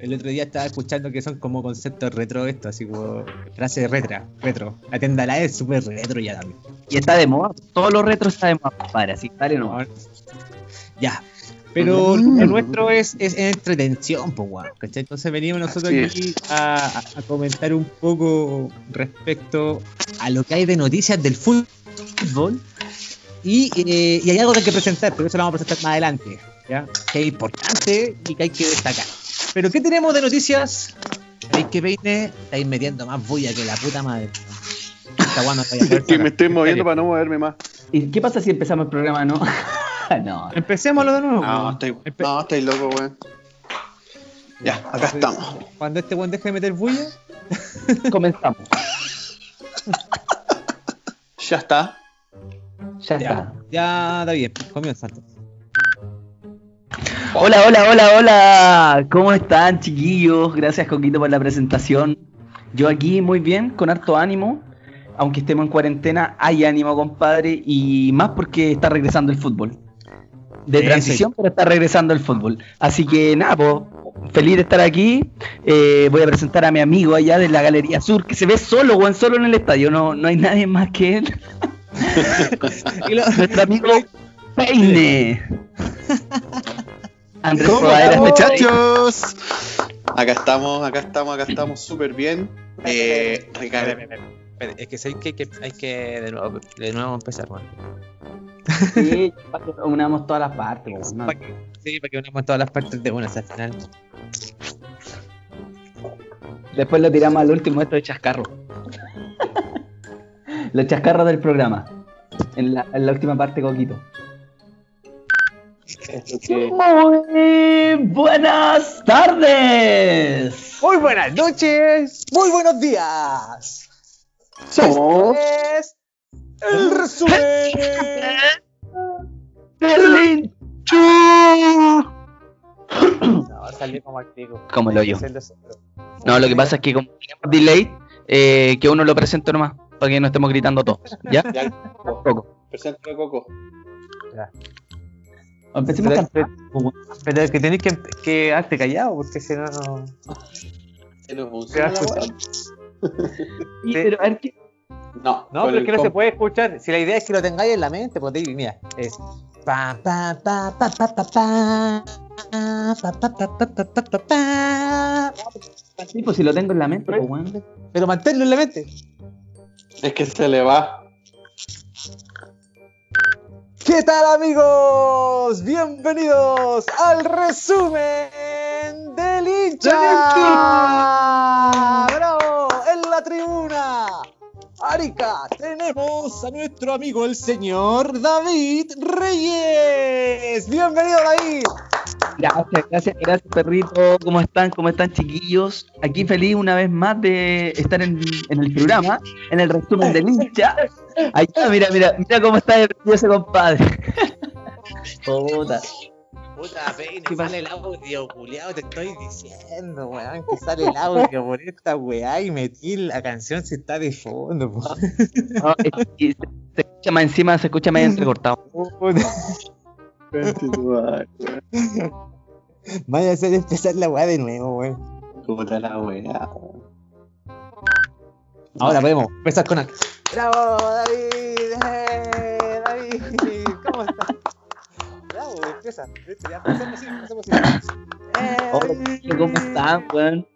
El otro día estaba escuchando que son como conceptos retro esto, así como frase retra, retro. La tendala es súper retro ya también. Y está de moda. Todos los retros está de moda, compadre. Así dale no. Ya. Pero Mm. lo nuestro es, es entretención, pues. ¿cachai? Entonces venimos nosotros Así aquí a, a- a comentar un poco respecto a lo que hay de noticias del fútbol. Y, eh, y hay algo que hay que presentar, pero eso lo vamos a presentar más adelante. ¿ya? Que es importante y que hay que destacar. Pero ¿qué tenemos de noticias? ¿Veis que Peine estáis metiendo más bulla que la puta madre? Esta weá no vaya a poder Que me estoy En moviendo para no moverme más. ¿Y qué pasa si empezamos el programa, no? (laughs) no. Empecémoslo de nuevo. No, weón. estoy, no, estoy loco, weón. Ya, acá estamos. Cuando este buen deje de meter bulla, (laughs) Comenzamos. Ya está. Ya Ya, está. ya está bien, comienza entonces. Hola, hola, hola, hola. ¿Cómo están, chiquillos? Gracias, Coquito, por la presentación. Yo aquí muy bien, con harto ánimo. Aunque estemos en cuarentena, hay ánimo, compadre. Y más porque está regresando el fútbol. De Sí, transición, pero está regresando el fútbol. Así que nada, po, feliz de estar aquí. Eh, voy a presentar a mi amigo allá de la Galería Sur, que se ve solo, weón, solo en el estadio. No, no hay nadie más que él. (laughs) (laughs) Nuestro amigo Peine. (laughs) Andrés ¿Cómo muchachos? Acá estamos, acá estamos, acá estamos súper bien. Eh, Ricardo, Es que hay que, hay que de, nuevo, de nuevo empezar, weón. Sí, (laughs) para que unamos todas las partes. Sí, para que unamos todas las partes de una, al final. Después lo tiramos al último esto de chascarro. (laughs) Los chascarros del programa. En la, en la última parte, Coquito. Muy buenas tardes. Muy buenas noches, muy buenos días. somos Es el resumen. del hincho. No, salió como activo. Como lo yo. No, lo que pasa es que como tenemos delay, eh, que uno lo presente nomás, para que no estemos gritando todos. ¿Ya? Ya, Coco. presenta Coco. Empecemos Pero- cantando. Pero es que tenés que, que quedarte callado, porque si no, no. ¿Se nos funciona? Sí, pero a ver qué. No, No, pero es que no se puede escuchar. Si la idea es que lo tengáis en la mente, pues David, mira, es. Pa, pa, pa, pa, pa, pa, pa. Pa, pa, pa, pa, pa, pa, pa, pa. Sí, pues si lo tengo en la mente, pues. Pero manténlo en la mente. Es que se le va. ¿Qué tal amigos? Bienvenidos al resumen del hincha. ¡Bravo! En la tribuna. Arica, tenemos a nuestro amigo el señor David Reyes. Bienvenido David. Gracias, gracias, gracias, perrito. ¿Cómo están? ¿Cómo están, chiquillos? Aquí feliz una vez más de estar en, en el programa, en el resumen del hincha. Ahí está, mira, mira, mira cómo está el ese compadre. Puta. Puta sale el audio, culiao, te estoy diciendo, weón, que sale el audio por esta weá y metí la canción si está de fondo, po. No, es se, se escucha más encima, se escucha más entrecortado. Vaya a hacer empezar la weá de nuevo, weón. Puta la weá. Ahora podemos empezar con. ¡Bravo, David! ¡Eh, David! ¿Cómo estás? Bravo, empieza. Listo, ya empezamos así, empezamos así. ¡Eh, David! ¿Cómo están, weón?